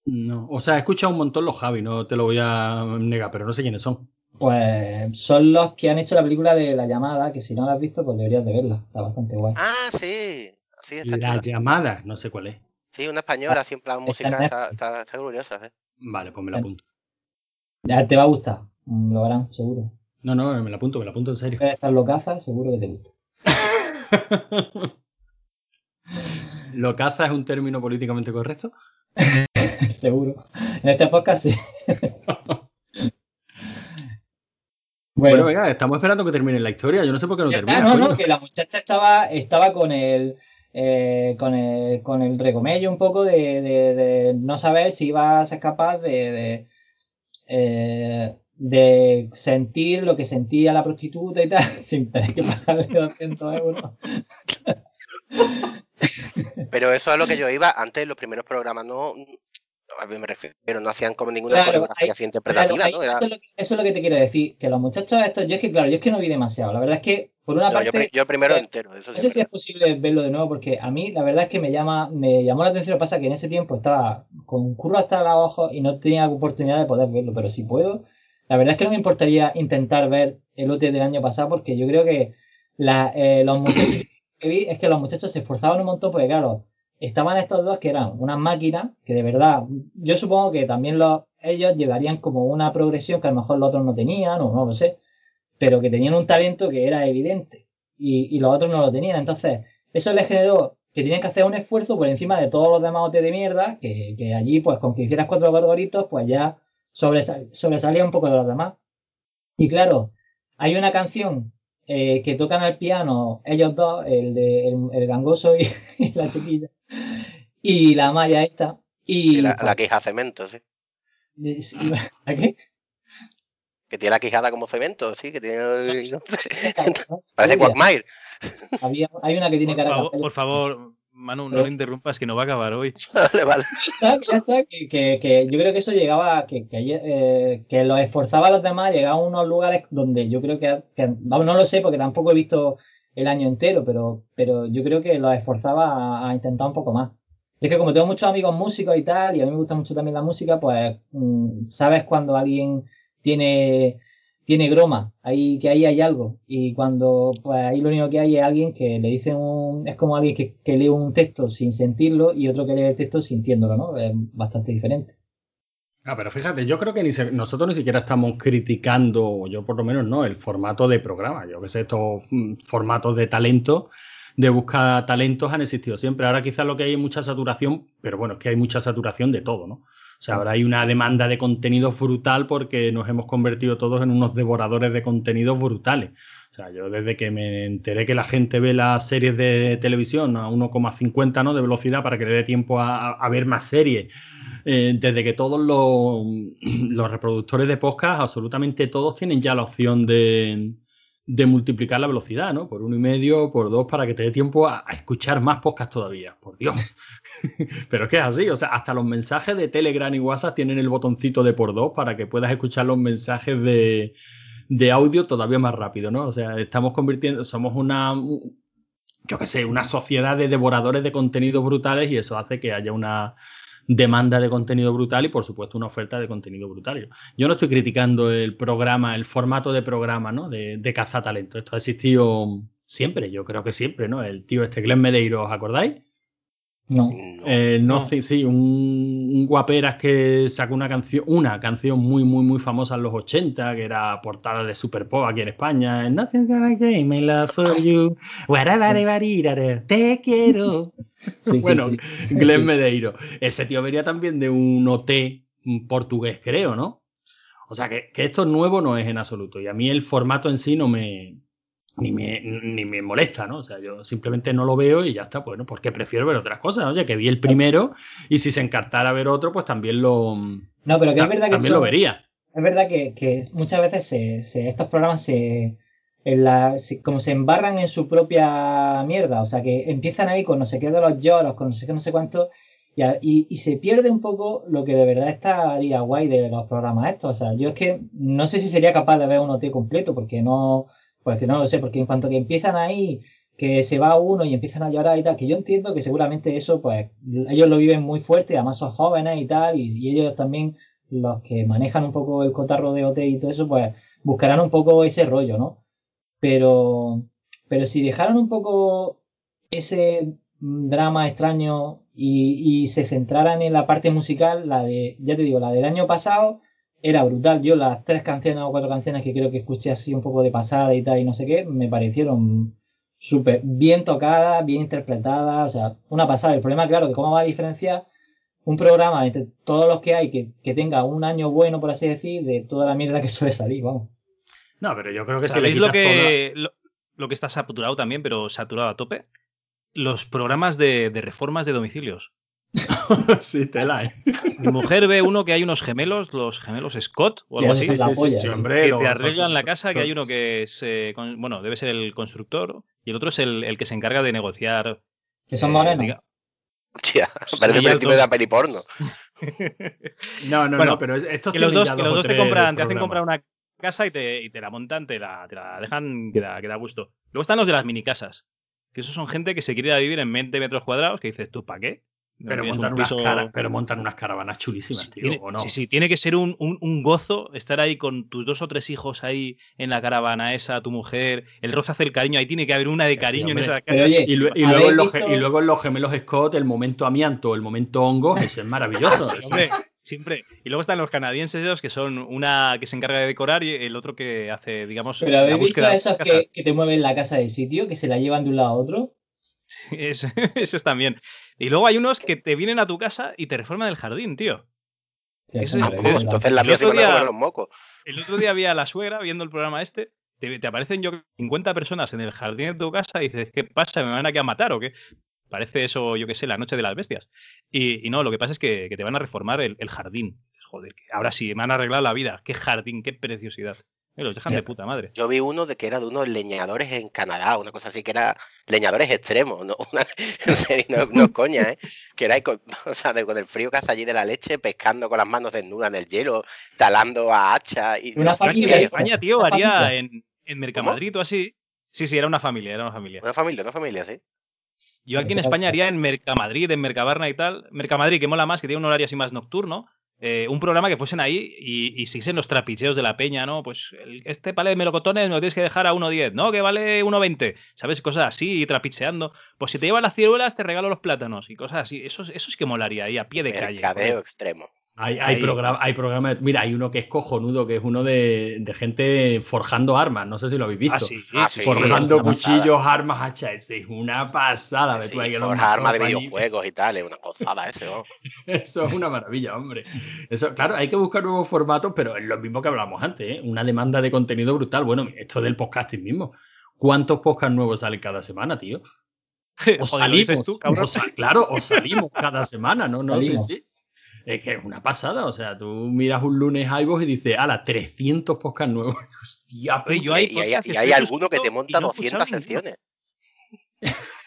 No, o sea, he escuchado un montón los Javis, no te lo voy a negar, pero no sé quiénes son. Pues son los que han hecho la película de La Llamada, que si no la has visto, pues deberías de verla. Está bastante guay. Ah, sí la llamada, no sé cuál es. Sí, una española, siempre la música está, está, está, gloriosa. ¿eh? Vale, pues me la apunto. Ya te va a gustar, lo harán, seguro. No, no, me la apunto, me la apunto en serio. Estar locaza, seguro que te gusta. ¿Locaza es un término políticamente correcto? seguro. En este podcast sí. bueno, venga, estamos esperando que termine la historia. Yo no sé por qué no termina. no, no, que la muchacha estaba, estaba con el eh, con, el, con el recomello un poco de, no saber si iba a ser capaz de, eh, de, sentir lo que sentía la prostituta y tal, sin tener que pagarle 200 euros. Pero eso es lo que yo iba antes, los primeros programas no, a mí me refiero, no hacían como ninguna coreografía así interpretativa, ¿no? Eso, es lo, que te quiero decir, que los muchachos estos, yo es que, claro, yo es que no vi demasiado. La verdad es que, por una parte. Yo, primero entero. no sé si es posible verlo de nuevo, porque a mí, la verdad es que me llama, me llamó la atención. Lo que pasa que en ese tiempo estaba con un curro hasta abajo y no tenía oportunidad de poder verlo, pero si puedo. La verdad es que no me importaría intentar ver el OT del año pasado, porque yo creo que eh, los muchachos que vi es que los muchachos se esforzaban un montón, porque claro estaban estos dos que eran unas máquinas que de verdad, yo supongo que también los, ellos llevarían como una progresión que a lo mejor los otros no tenían, o no lo sé, pero que tenían un talento que era evidente y, y los otros no lo tenían. Entonces, eso les generó que tenían que hacer un esfuerzo por encima de todos los demás OT de mierda, que, allí, pues con que hicieras cuatro gorgoritos, pues ya sobresalía un poco de los demás. Y claro, hay una canción eh, que tocan al piano ellos dos, el de el, gangoso y, la chiquilla, y la malla esta. Y, la, la, queja cemento, sí. ¿A qué? Que tiene la quijada como cemento, sí, que tiene. Parece Quagmire. hay una que tiene por cara favor, Por favor, Manu, no lo interrumpas, que no va a acabar hoy. vale, vale. Ya está, que, que, yo creo que eso llegaba, que, que, eh, que los esforzaba a los demás, llegaba a unos lugares donde yo creo que, vamos, no lo sé porque tampoco he visto el año entero, pero, pero yo creo que los esforzaba a, intentar un poco más. Es que como tengo muchos amigos músicos y tal, y a mí me gusta mucho también la música, pues mm, sabes cuando alguien tiene tiene groma, ahí, que ahí hay algo. Y cuando pues ahí lo único que hay es alguien que le dice un. Es como alguien que, lee un texto sin sentirlo y otro que lee el texto sintiéndolo, ¿no? Es bastante diferente. Ah, pero fíjate, yo creo que ni nosotros ni siquiera estamos criticando, yo por lo menos no, el formato de programa. Yo que sé, estos mm, formatos de talento, de buscar talentos han existido siempre. Ahora quizás lo que hay es mucha saturación, pero bueno, es que hay mucha saturación de todo, ¿no? O sea, ahora hay una demanda de contenido brutal porque nos hemos convertido todos en unos devoradores de contenidos brutales. O sea, yo desde que me enteré que la gente ve las series de televisión a 1,50 ¿no? de velocidad para que le dé tiempo a, ver más series, eh, desde que todos los, los, reproductores de podcast, absolutamente todos tienen ya la opción de, de multiplicar la velocidad, ¿no? Por uno y medio, por dos, para que te dé tiempo a, escuchar más podcast todavía. Por Dios. Pero es que es así, o sea, hasta los mensajes de Telegram y WhatsApp tienen el botoncito de por dos para que puedas escuchar los mensajes de, de audio todavía más rápido, ¿no? O sea, estamos convirtiendo, somos una, yo qué sé, una sociedad de devoradores de contenidos brutales y eso hace que haya una demanda de contenido brutal y por supuesto una oferta de contenido brutal. Yo no estoy criticando el programa, el formato de programa, ¿no? De, de talento. Esto ha existido siempre, yo creo que siempre, ¿no? El tío este Glenn Medeiro, ¿os acordáis? No. Eh, no, sí, un, guaperas que sacó una canción, una canción muy, muy, muy famosa en los 80, que era portada de Super Pop aquí en España. Nothing's gonna change my love for you. Te quiero. Bueno, Glenn Medeiro. Ese tío venía también de un OT portugués, creo, ¿no? O sea que, que esto nuevo no es en absoluto. Y a mí el formato en sí no me, ni me, ni me molesta, ¿no? O sea, yo simplemente no lo veo y ya está, bueno, porque prefiero ver otras cosas, ¿no? Ya que vi el primero y si se encartara a ver otro, pues también lo. No, pero que es verdad que. También lo vería. Es verdad que, muchas veces se, estos programas se, en la, como se embarran en su propia mierda, o sea, que empiezan ahí con no sé qué de los lloros, con no sé qué, no sé cuánto. Y, y, se pierde un poco lo que de verdad estaría guay de los programas estos. O sea, yo es que no sé si sería capaz de ver un OT completo, porque no, pues que no lo sé, porque en cuanto que empiezan ahí, que se va uno y empiezan a llorar y tal, que yo entiendo que seguramente eso, pues ellos lo viven muy fuerte, además son jóvenes y tal, y, ellos también, los que manejan un poco el cotarro de OT y todo eso, pues buscarán un poco ese rollo, ¿no? Pero, pero si dejaran un poco ese drama extraño y, y se centraran en la parte musical, la de, ya te digo, la del año pasado, era brutal. Yo las tres canciones o cuatro canciones que creo que escuché así un poco de pasada y tal y no sé qué, me parecieron súper bien tocadas, bien interpretadas, o sea, una pasada. El problema, claro, que cómo va a diferenciar un programa entre todos los que hay que, que tenga un año bueno, por así decir, de toda la mierda que suele salir, vamos. No, pero yo creo que ¿Sabéis si lo que lo, que está saturado también, pero saturado a tope? Los programas de, de reformas de domicilios. sí, tela, ¿eh? Mi mujer ve uno que hay unos gemelos, los gemelos Scott o algo así. Sí, sí, sí, hombre, que te arreglan la casa, que hay uno que es, eh, bueno, debe ser el constructor y el otro es el, el que se encarga de negociar. Que son morenos. Tía, parece el principio de la peli porno. no, no, no, pero estos que los dos, que los dos te compran, te hacen comprar una casa y te, y te la montan, te la, te la dejan que da, que da gusto. Luego están los de las mini casas, que esos son gente que se quiere ir a vivir en 20 metros cuadrados, que dices, ¿tú para qué? Pero montan, unas pero montan, unas caravanas chulísimas, tío, ¿o no? Sí, sí, tiene que ser un, un, gozo estar ahí con tus dos o tres hijos ahí en la caravana esa, tu mujer, el roce hace el cariño, ahí tiene que haber una de cariño en esa casa. y, luego en los, y, luego en los, gemelos Scott, el momento amianto, el momento hongo, eso es maravilloso. hombre, siempre. Y luego están los canadienses esos que son una que se encarga de decorar y el otro que hace, digamos, Pero la búsqueda visto esas que, que, te mueven la casa del sitio, que se la llevan de un lado a otro? Sí, eso, es también. Y luego hay unos que te vienen a tu casa y te reforman el jardín, tío. entonces la mía se a los mocos. El otro día había la suegra viendo el programa este. Te, aparecen yo 50 personas en el jardín de tu casa y dices, ¿qué pasa? ¿Me van aquí a matar o qué? Parece eso, yo qué sé, la noche de las bestias. Y, no, lo que pasa es que, te van a reformar el, el jardín. Joder, ahora sí, me van a arreglar la vida. Qué jardín, qué preciosidad los dejan de puta madre. Yo vi uno de que era de unos leñadores en Canadá, una cosa así que era leñadores extremos, no, en serio, no, coña, ¿eh? Que era con, o sea, con el frío que hace allí de la leche, pescando con las manos desnudas en el hielo, talando a hacha. Y, una familia. En España, tío, haría en, en Mercamadrid o así. Sí, sí, era una familia, era una familia. Una familia, una familia, sí. Yo aquí en España haría en Mercamadrid, en Mercabarna y tal. Mercamadrid, que mola más, que tiene un horario así más nocturno. Eh, un programa que fuesen ahí y, y siguiesen los trapicheos de la peña, ¿no? Pues este palé de melocotones me lo tienes que dejar a 1.10, ¿no? Que vale 1.20, ¿sabes? Cosas así, y trapicheando. Pues si te llevan las ciruelas, te regalo los plátanos y cosas así. Eso, eso es que molaría ahí, a pie de calle. Mercadeo extremo. Hay, hay, programas. Mira, hay uno que es cojonudo, que es uno de, gente forjando armas. No sé si lo habéis visto. Ah, sí, forjando cuchillos, armas, hachas. Es una pasada. Sí, armas de videojuegos y tal. Es una gozada ese, Eso es una maravilla, hombre. Eso, claro, hay que buscar nuevos formatos, pero es lo mismo que hablamos antes. ¿eh? Una demanda de contenido brutal. Bueno, esto del podcasting mismo. ¿cuántos podcasts nuevos salen cada semana, tío? O salimos, tú, claro, o salimos cada semana, ¿no? No sé si. Es que es una pasada, o sea, tú miras un lunes iVoox y dices, ala, 300 podcasts nuevos. Hostia, y, hay, y hay, alguno que te monta 200 secciones.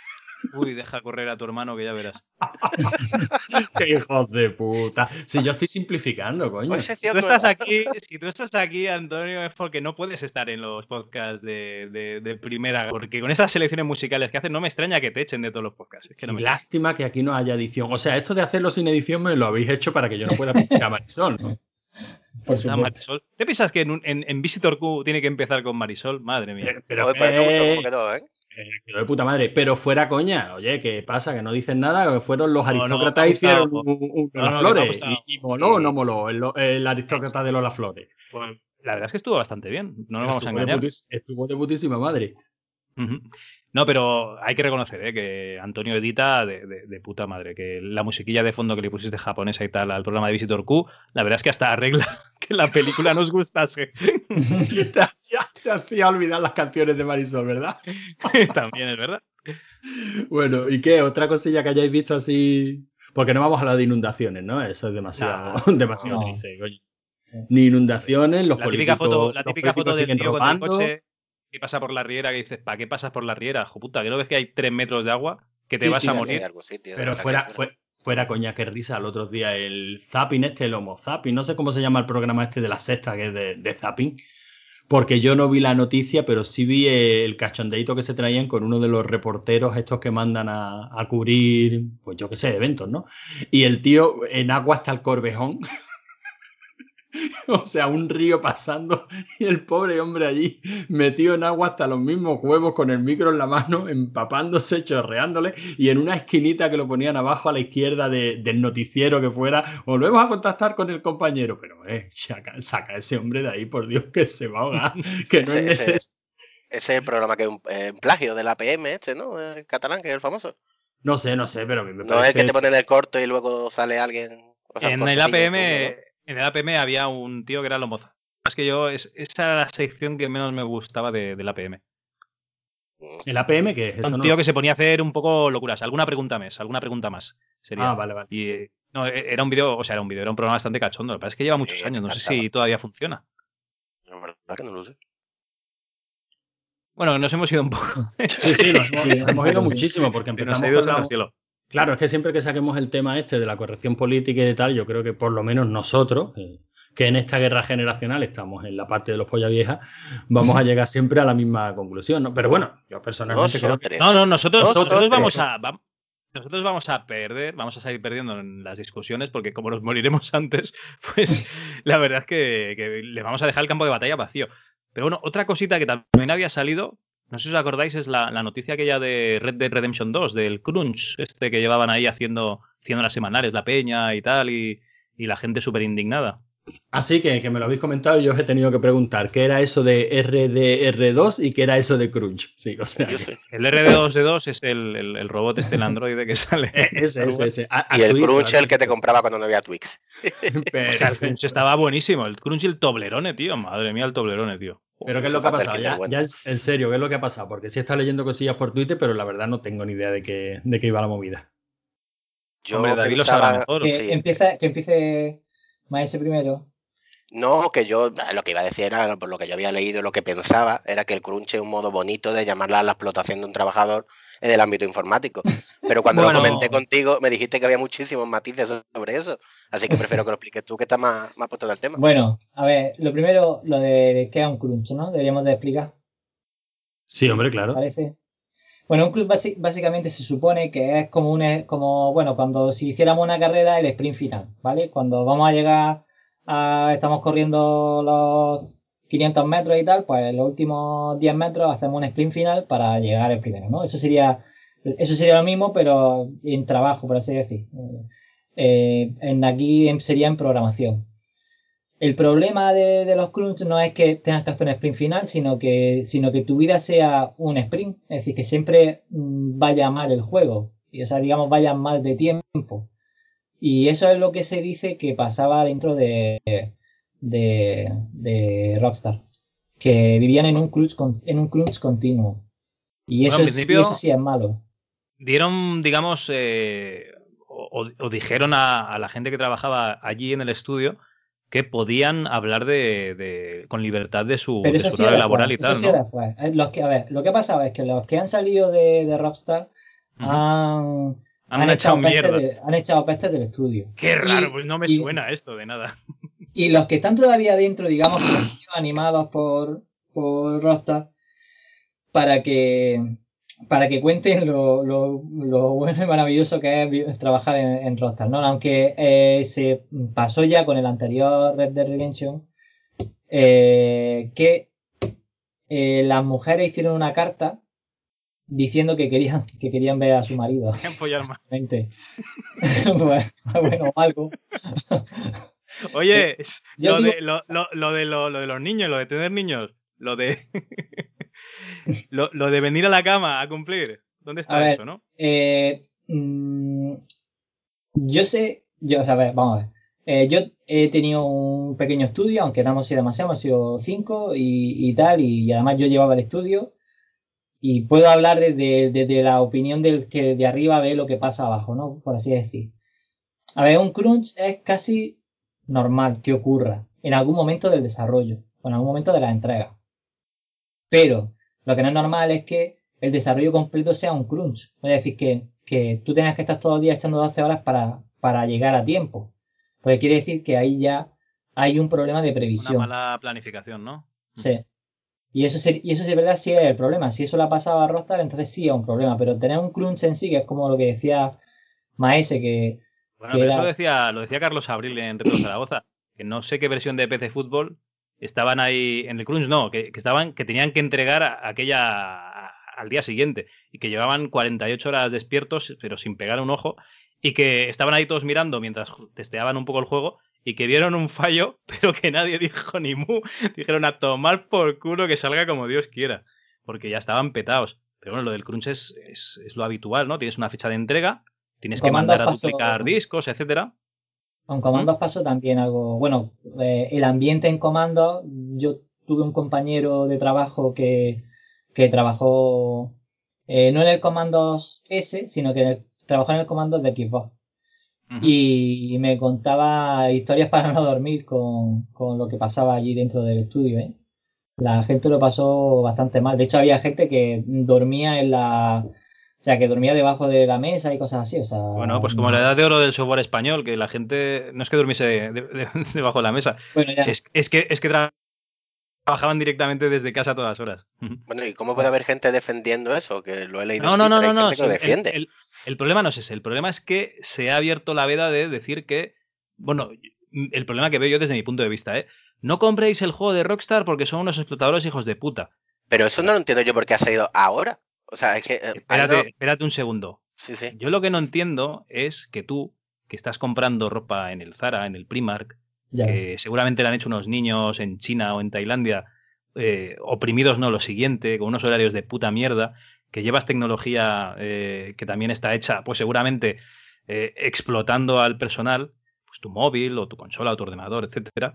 Uy, deja correr a tu hermano que ya verás. Qué hijos de puta. Si yo estoy simplificando, coño. Pues si tú estás aquí, si tú estás aquí, Antonio, es porque no puedes estar en los podcasts de, primera. Porque con esas selecciones musicales que hacen, no me extraña que te echen de todos los podcasts. Lástima que aquí no haya edición. O sea, esto de hacerlo sin edición me lo habéis hecho para que yo no pueda a Marisol, ¿no? Por Marisol. ¿Qué piensas que en, Visitor Q tiene que empezar con Marisol? Madre mía. Eh, pero, pero ¿eh? Quedó de puta madre. Pero fuera coña, oye, ¿qué pasa? Que no dicen nada. Fueron los aristócratas y hicieron un, Flores. y, moló o no moló el, aristócrata de Lola Flores. Pues, la verdad es que estuvo bastante bien. No nos vamos a engañar. estuvo de putísima madre. No, pero hay que reconocer ¿eh? que Antonio edita de, puta madre. Que la musiquilla de fondo que le pusiste japonesa y tal al programa de Visitor Q, la verdad es que hasta arregla que la película nos gustase. te, hacía olvidar las canciones de Marisol, ¿verdad? También es verdad. Bueno, ¿y qué? ¿Otra cosilla que hayáis visto así? Porque no vamos a hablar de inundaciones, ¿no? Eso es demasiado, demasiado Ni inundaciones, los la típica foto, La típica foto del tío con el coche que pasa por la riera que dices, ¿para qué pasas por la riera? Hijo puta, que no ves que hay tres metros de agua, que te vas a morir. Pero fuera, fuera coña, qué risa. El otro día el zapping este, el homo zapping, no sé cómo se llama el programa este de la sexta, que es de, zapping. Porque yo no vi la noticia, pero sí vi el cachondeito que se traían con uno de los reporteros estos que mandan a, a cubrir, pues yo qué sé, eventos, ¿no? Y el tío en agua hasta el corvejón. O sea, un río pasando y el pobre hombre allí metido en agua hasta los mismos huevos con el micro en la mano, empapándose, chorreándole y en una esquinita que lo ponían abajo a la izquierda del noticiero que fuera, volvemos a contactar con el compañero, pero eh, saca, ese hombre de ahí, por Dios, que se va a ahogar, que no ese, es es el programa que es un eh, plagio de la PM este, ¿no? El catalán, que es el famoso. No sé, no sé, pero me No es que te ponen el corto y luego sale alguien... en el APM en el APM había un tío que era Lomoza. Es que yo, es, esa era la sección que menos me gustaba de, del APM. ¿El APM qué es? un tío que se ponía a hacer un poco locuras. Alguna pregunta más, alguna pregunta más. Sería. Ah, vale, vale. Y, no, e, era un vídeo, o sea, era un vídeo, era un programa bastante cachondo. Lo que pasa es que lleva muchos años, no sé si todavía funciona. La verdad que no lo sé. Bueno, nos hemos ido un poco. Sí, sí, nos, hemos ido muchísimo porque empezamos nos con la... Claro, es que siempre que saquemos el tema este de la corrección política y de tal, yo creo que por lo menos nosotros, eh, que en esta guerra generacional estamos en la parte de los polla vieja, vamos a llegar siempre a la misma conclusión, ¿no? Pero bueno, yo personalmente creo que... No, no, nosotros, nosotros vamos a... nosotros vamos a perder, vamos a salir perdiendo en las discusiones porque como nos moriremos antes, pues la verdad es que, que le vamos a dejar el campo de batalla vacío. Pero bueno, otra cosita que también había salido, no sé si os acordáis, es la, noticia aquella de Red Dead Redemption 2, del crunch, este que llevaban ahí haciendo, haciendo las semanales, la peña y tal, y, la gente súper indignada. Así que, que me lo habéis comentado y yo os he tenido que preguntar qué era eso de RDR2 y qué era eso de Crunch. Sí, o sea, El RD2D2 es el, robot este, el androide que sale. Eh, ese, ese, ese. y el Crunch el que te compraba cuando no había Twix. el Crunch estaba buenísimo. El Crunch y el Toblerone, tío. Madre mía, el Toblerone, tío. Pero ¿qué es lo que ha pasado? Ya, en serio, ¿qué es lo que ha pasado? Porque sí está leyendo cosillas por Twitter, pero la verdad no tengo ni idea de qué, de qué iba la movida. Yo Hombre, David lo sabe mejor. Que, empiece, que empiece Maese primero. No, que yo lo que iba a decir era, por lo que yo había leído, lo que pensaba era que el crunch es un modo bonito de llamarla a la explotación de un trabajador en el ámbito informático. Pero cuando lo comenté contigo, me dijiste que había muchísimos matices sobre eso. Así que prefiero que lo expliques tú, que estás más, más puesto del tema. Bueno, a ver, lo primero, lo de qué es un crunch, ¿no? Deberíamos de explicar. Sí, hombre, claro. Parece. Bueno, un club básicamente se supone que es como un, como, bueno, cuando si hiciéramos una carrera, el sprint final, ¿vale? Cuando vamos a llegar estamos corriendo los 500 metros y tal, pues en los últimos 10 metros hacemos un sprint final para llegar el primero, ¿no? Eso sería, eso sería lo mismo, pero en trabajo, por así decir. Eh, aquí sería en programación. El problema de, los crunch no es que tengas que hacer un sprint final, sino que, sino que tu vida sea un sprint. Es decir, que siempre mm, vaya mal el juego. Y, o sea, digamos, vaya mal de tiempo. Y eso es lo que se dice que pasaba dentro de, de, Rockstar. que vivían en un crunch, en un crunch continuo. Y eso, sí es malo. Dieron, digamos, eh, o, dijeron a, la gente que trabajaba allí en el estudio que podían hablar de, con libertad de su, de laboral y tal. Eh, los que, a ver, lo que ha pasado es que los que han salido de, Rockstar han, han, echado mierda. han echado pestes del estudio. Qué raro, pues no me suena esto de nada. Y los que están todavía dentro, digamos, que han sido animados por, por Rockstar para que para que cuenten lo, lo, lo, bueno y maravilloso que es trabajar en, en Rockstar, ¿no? Aunque eh, se pasó ya con el anterior Red Dead Redemption, eh, que eh, las mujeres hicieron una carta diciendo que querían, que querían ver a su marido. follar más. bueno, bueno, algo. Oye, lo, de, lo, lo, de, lo, de los niños, lo de tener niños, lo de lo, de venir a la cama a cumplir. ¿Dónde está eso, no? Eh, mm, yo sé, yo, a ver, vamos a ver. Eh, yo he tenido un pequeño estudio, aunque no hemos sido demasiado, hemos sido cinco y, tal, y, además yo llevaba el estudio y puedo hablar desde, la opinión del que de arriba ve lo que pasa abajo, ¿no? Por así decir. A ver, un crunch es casi normal que ocurra en algún momento del desarrollo o en algún momento de la entrega. Pero lo que no es normal es que el desarrollo completo sea un crunch. Es decir, que, que tú tengas que estar todo el día echando 12 horas para, para llegar a tiempo. Porque quiere decir que ahí ya hay un problema de previsión. Una mala planificación, ¿no? Sí. Y eso, y eso es verdad sí es el problema. Si eso lo ha pasado a Rockstar, entonces sí es un problema. Pero tener un crunch en sí, que es como lo que decía Maese, que. Bueno, pero eso decía, lo decía Carlos Abril en Retro Zaragoza, que no sé qué versión de PC Fútbol estaban ahí en el crunch, no, que, estaban, que tenían que entregar aquella al día siguiente y que llevaban 48 horas despiertos, pero sin pegar un ojo, y que estaban ahí todos mirando mientras testeaban un poco el juego y que vieron un fallo, pero que nadie dijo ni mu. Dijeron a tomar por culo que salga como Dios quiera, porque ya estaban petados. Pero bueno, lo del crunch es, es, lo habitual, ¿no? Tienes una fecha de entrega, tienes que mandar a duplicar discos, etcétera. Con comandos pasó también algo, bueno, eh, el ambiente en comandos, yo tuve un compañero de trabajo que, que trabajó eh, no en el comandos S, sino que trabajó en el comandos de Xbox. y, me contaba historias para no dormir con, con, lo que pasaba allí dentro del estudio. ¿eh? La gente lo pasó bastante mal. De hecho, había gente que dormía en la, o sea, que dormía debajo de la mesa y cosas así. O sea, bueno, pues como la edad de oro del software español, que la gente no es que durmiese debajo de la mesa, es, que, es que trabajaban directamente desde casa a todas horas. Bueno, ¿y cómo puede haber gente defendiendo eso? Que lo he leído. No, no, no, no, no. defiende. El, problema no es ese. El problema es que se ha abierto la veda de decir que. Bueno, el problema que veo yo desde mi punto de vista, ¿eh? No compréis el juego de Rockstar porque son unos explotadores hijos de puta. Pero eso no lo entiendo yo porque ha salido ahora. O sea, es que. Eh, espérate, un segundo. Yo lo que no entiendo es que tú, que estás comprando ropa en el Zara, en el Primark, que seguramente la han hecho unos niños en China o en Tailandia, eh, oprimidos no, lo siguiente, con unos horarios de puta mierda, que llevas tecnología eh, que también está hecha, pues seguramente explotando al personal, pues tu móvil o tu consola o tu ordenador, etcétera,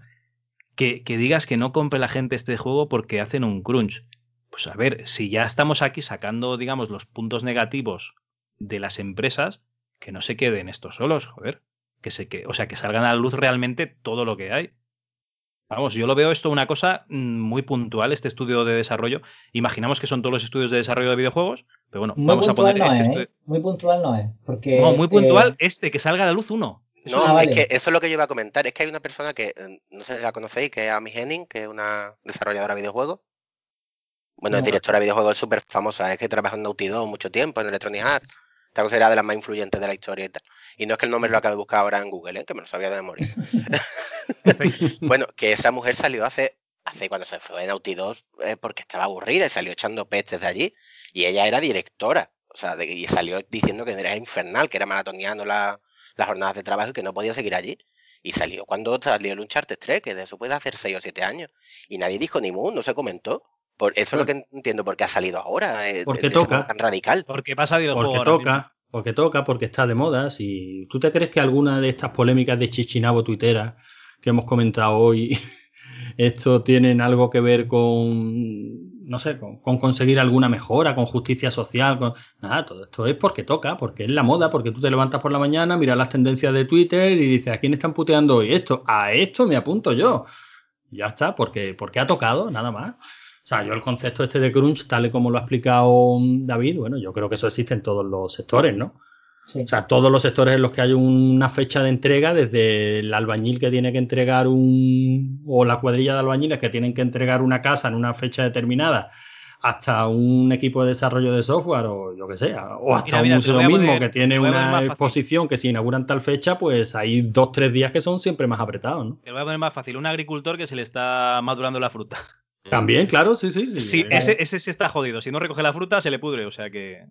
que, que digas que no compre la gente este juego porque hacen un crunch. Pues a ver, si ya estamos aquí sacando, digamos, los puntos negativos de las empresas, que no se queden estos solos, joder. Que se que, o sea, que salgan a la luz realmente todo lo que hay. Vamos, yo lo veo esto una cosa mm, muy puntual, este estudio de desarrollo. Imaginamos que son todos los estudios de desarrollo de videojuegos, pero bueno, vamos a poner este ¿eh? Muy puntual no es, porque... No, muy puntual este, que salga a la luz uno. no, es que eso es lo que yo iba a comentar. Es que hay una persona que, eh, no sé si la conocéis, que es Amy Henning, que es una desarrolladora de videojuegos. Bueno, es directora de videojuegos súper famosa, es que trabajó en Naughty Dog mucho tiempo, en Electronic Arts. Está considerada de las más influyentes de la historia y tal. Y no es que el nombre lo acabe de buscar ahora en Google, ¿eh? que me lo sabía de memoria. bueno, que esa mujer salió hace, hace cuando se fue de Naughty Dog eh, porque estaba aburrida y salió echando pestes de allí. Y ella era directora. O sea, y salió diciendo que era infernal, que era maratoneando las jornadas de trabajo y que no podía seguir allí. Y salió cuando salió el Uncharted 3, que de eso puede hacer 6 o 7 años. Y nadie dijo ni mu, no se comentó. Por eso es lo que entiendo por qué ha salido ahora. Eh, porque toca. Tan radical. Porque pasa Porque toca. Porque toca, porque está de moda. Si tú te crees que alguna de estas polémicas de Chichinabo tuitera que hemos comentado hoy esto tienen algo que ver con, no sé, con, conseguir alguna mejora, con justicia social, con... Nada, todo esto es porque toca, porque es la moda, porque tú te levantas por la mañana, miras las tendencias de Twitter y dices, ¿a quién están puteando hoy? Esto, a esto me apunto yo. Ya está, porque, porque ha tocado, nada más. O sea, yo el concepto este de crunch, tal y como lo ha explicado David, bueno, yo creo que eso existe en todos los sectores, ¿no? O sea, todos los sectores en los que hay una fecha de entrega, desde el albañil que tiene que entregar un. o la cuadrilla de albañiles que tienen que entregar una casa en una fecha determinada, hasta un equipo de desarrollo de software, o yo que sé, o hasta un museo mismo que tiene una exposición que si inauguran tal fecha, pues hay dos, tres días que son siempre más apretados, ¿no? Te lo voy a poner más fácil. Un agricultor que se le está madurando la fruta. También, claro, sí, sí. Sí, sí ese, ese sí está jodido. Si no recoge la fruta, se le pudre. O sea que.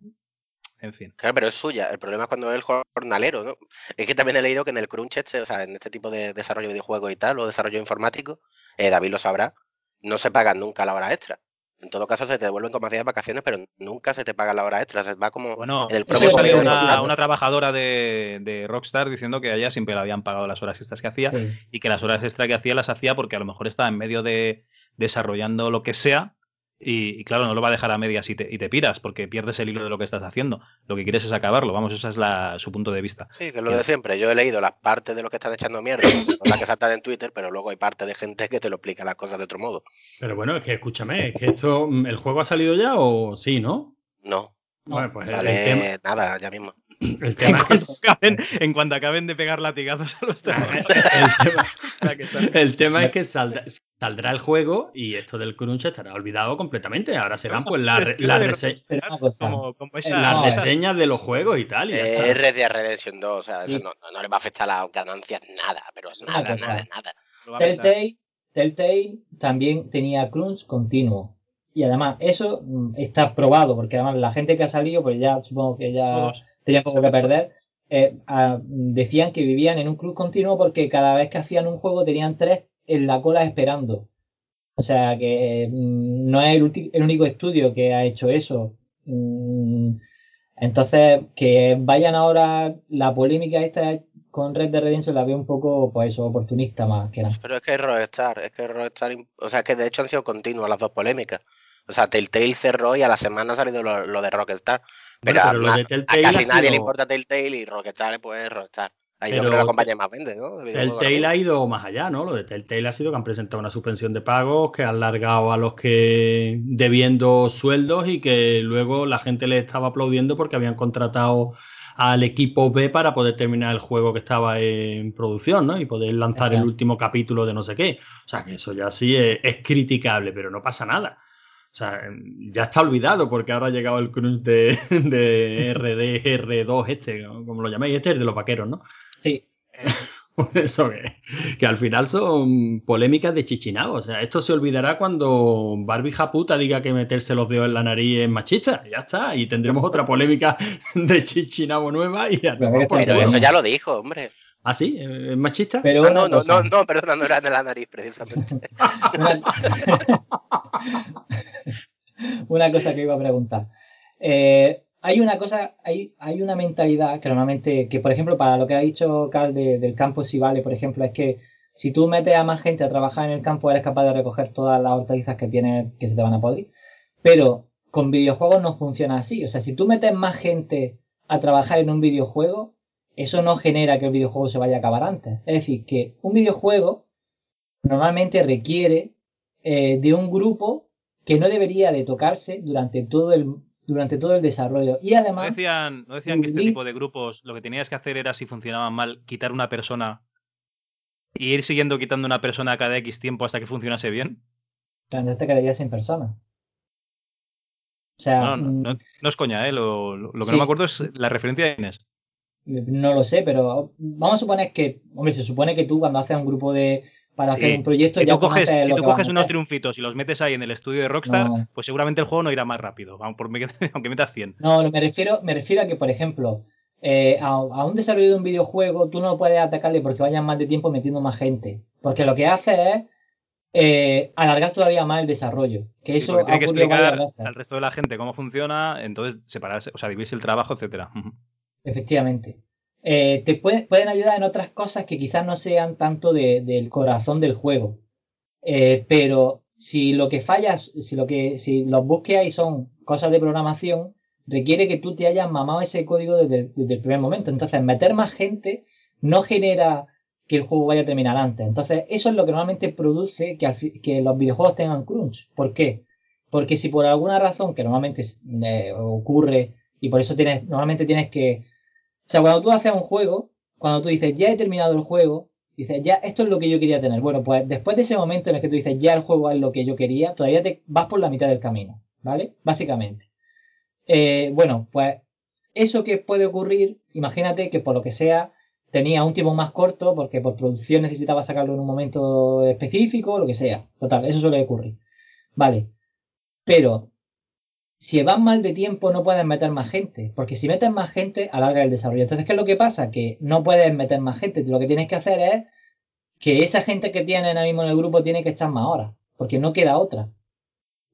En fin. Claro, pero es suya. El problema es cuando es el jornalero, ¿no? Es que también he leído que en el crunch, este, o sea, en este tipo de desarrollo de videojuegos y tal, o desarrollo informático, eh, David lo sabrá, no se pagan nunca la hora extra. En todo caso, se te devuelven como hacías vacaciones, pero nunca se te paga la hora extra. Se va como bueno, en el propio una, una, trabajadora de, Rockstar diciendo que a ella siempre le habían pagado las horas extras que hacía y que las horas extras que hacía las hacía porque a lo mejor estaba en medio de desarrollando lo que sea y, claro, no lo va a dejar a medias y te, y te, piras porque pierdes el hilo de lo que estás haciendo. Lo que quieres es acabarlo. Vamos, esa es la, su punto de vista. Sí, que es lo de siempre. Yo he leído las partes de los que están echando mierda, las que saltan en Twitter, pero luego hay parte de gente que te lo explica las cosas de otro modo. Pero bueno, es que escúchame, es que esto, ¿el juego ha salido ya o sí, no? No. Bueno, pues sale nada, ya mismo. El tema en, es cuanto acaben, en cuanto acaben de pegar latigazos a los temas. el, tema, es que saldrá, el juego y esto del crunch estará olvidado completamente. Ahora serán pues las la reseñas de los juegos y tal. Y eh, Red Dead Redemption 2, o sea, eso no, no, le va a afectar a las ganancias nada, pero es nada, nada, nada. Telltale, Telltale también tenía crunch continuo. Y además, eso mm, está probado, porque además la gente que ha salido, pues ya supongo que ya tenían poco que perder, eh, decían que vivían en un club continuo porque cada vez que hacían un juego tenían tres en la cola esperando. O sea que mm, no es el, único estudio que ha hecho eso. Mm, entonces, que vayan ahora la polémica esta con Red Dead Redemption la veo un poco, pues eso, oportunista más que nada. Pero es que es Rockstar, es que Rockstar, o sea, que de hecho han sido continuas las dos polémicas. O sea, Telltale cerró y a la semana ha salido lo, de Rockstar. Pero, a, casi nadie le importa Telltale y Rockstar, pues Rockstar. Ahí yo creo que la compañía más vende, ¿no? Telltale ha ido más allá, ¿no? Lo de Telltale ha sido que han presentado una suspensión de pagos, que han largado a los que debiendo sueldos y que luego la gente les estaba aplaudiendo porque habían contratado al equipo B para poder terminar el juego que estaba en producción, ¿no? Y poder lanzar el último capítulo de no sé qué. O sea, que eso ya sí es criticable, pero no pasa nada. O sea, ya está olvidado porque ahora ha llegado el crunch de, de RDR2 este, como lo llaméis, este es de los vaqueros, ¿no? Sí. Por eso que, al final son polémicas de chichinado. O sea, esto se olvidará cuando Barbie Japuta diga que meterse los dedos en la nariz es machista. Ya está. Y tendremos otra polémica de chichinabo nueva. Y pero eso ya lo dijo, hombre. ¿Ah, sí? ¿Es machista? Pero ah, no, no, no, no, perdona, no era de la nariz, precisamente. una... cosa que iba a preguntar. Eh, hay una cosa, hay, hay una mentalidad que normalmente, que por ejemplo, para lo que ha dicho Carl del campo si vale, por ejemplo, es que si tú metes a más gente a trabajar en el campo, eres capaz de recoger todas las hortalizas que tienes que se te van a podrir. Pero con videojuegos no funciona así. O sea, si tú metes más gente a trabajar en un videojuego, eso no genera que el videojuego se vaya a acabar antes. Es decir, que un videojuego normalmente requiere eh, de un grupo que no debería de tocarse durante todo el durante todo el desarrollo. Y además. ¿No decían, ¿no decían que este tipo de grupos lo que tenías que hacer era, si funcionaban mal, quitar una persona y ir siguiendo quitando una persona cada X tiempo hasta que funcionase bien? Te quedarías sin persona. O sea, no, no, mm, no, es coña, ¿eh? Lo, lo, que no me acuerdo es la referencia de Inés. No lo sé, pero vamos a suponer que, hombre, se supone que tú cuando haces un grupo de para hacer un proyecto. Si tú coges, si tú coges unos triunfitos y los metes ahí en el estudio de Rockstar, pues seguramente el juego no irá más rápido, aunque metas 100. No, me refiero, me refiero a que, por ejemplo, eh, a, un desarrollo de un videojuego tú no puedes atacarle porque vayan más de tiempo metiendo más gente. Porque lo que hace es eh, alargar todavía más el desarrollo. Que eso tiene que explicar al resto de la gente cómo funciona, entonces separarse, o sea, dividirse el trabajo, etcétera. Efectivamente. Eh, te pueden ayudar en otras cosas que quizás no sean tanto del corazón del juego. Eh, pero si lo que fallas, si lo que, si los bugs que hay son cosas de programación, requiere que tú te hayas mamado ese código desde, el primer momento. Entonces, meter más gente no genera que el juego vaya a terminar antes. Entonces, eso es lo que normalmente produce que, que los videojuegos tengan crunch. ¿Por qué? Porque si por alguna razón, que normalmente eh, ocurre, y por eso tienes, normalmente tienes que. O sea, cuando tú haces un juego, cuando tú dices, ya he terminado el juego, dices, ya, esto es lo que yo quería tener. Bueno, pues después de ese momento en el que tú dices, ya el juego es lo que yo quería, todavía te vas por la mitad del camino, ¿vale? Básicamente. Eh, bueno, pues eso que puede ocurrir, imagínate que por lo que sea tenía un tiempo más corto porque por producción necesitaba sacarlo en un momento específico, lo que sea. Total, eso suele ocurrir. Vale. Pero si vas mal de tiempo no puedes meter más gente, porque si metes más gente alarga el desarrollo. Entonces, ¿qué es lo que pasa? Que no puedes meter más gente. Lo que tienes que hacer es que esa gente que tienes ahora mismo en el grupo tiene que echar más horas, porque no queda otra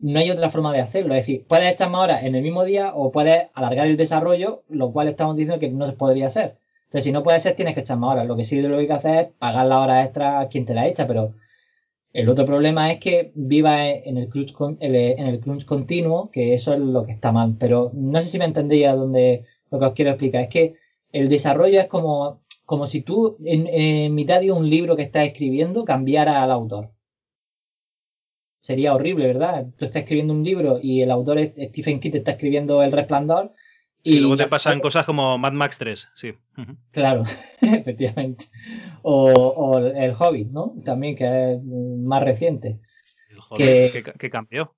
no hay otra forma de hacerlo. Es decir, puedes echar más horas en el mismo día o puedes alargar el desarrollo, lo cual estamos diciendo que no se podría hacer. Entonces, si no puede ser, tienes que echar más horas. Lo que sí lo que hay que hacer es pagar la hora extra a quien te la echa, pero el otro problema es que viva en el crunch, en el crunch continuo, que eso es lo que está mal. Pero no sé si me entendéis a dónde lo que os quiero explicar. Es que el desarrollo es como, como si tú en, en mitad de un libro que estás escribiendo cambiara al autor sería horrible, ¿verdad? Tú estás escribiendo un libro y el autor Stephen King está escribiendo El Resplandor. Y luego te pasan cosas como Mad Max 3, sí. Claro, efectivamente. O, El Hobbit, ¿no? También, que es más reciente. El Hobbit, que, cambió.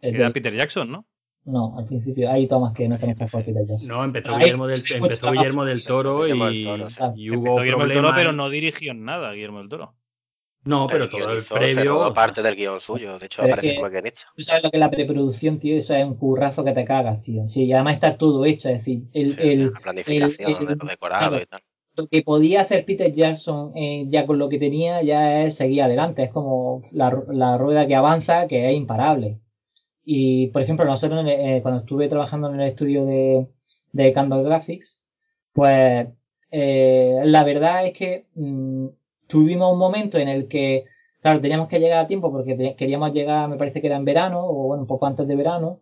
Era Peter Jackson, ¿no? No, al principio hay tomas que no están hechas por Peter Jackson. No, empezó Guillermo del, empezó Guillermo del Toro y, y hubo Guillermo del Toro, pero no dirigió nada Guillermo del Toro. No, pero, todo el previo. parte del guion suyo, de hecho, aparece como guionista. Tú sabes lo que es la preproducción, tío, eso es un currazo que te cagas, tío. Sí, y además está todo hecho, es decir, el. la planificación, el, decorado y tal. Lo que podía hacer Peter Jackson eh, ya con lo que tenía, ya es seguir adelante. Es como la, la rueda que avanza, que es imparable. Y, por ejemplo, nosotros eh, cuando estuve trabajando en el estudio de, de Candle Graphics, pues eh, la verdad es que. Mm, tuvimos un momento en el que, claro, teníamos que llegar a tiempo porque queríamos llegar, me parece que era en verano, o bueno, un poco antes de verano,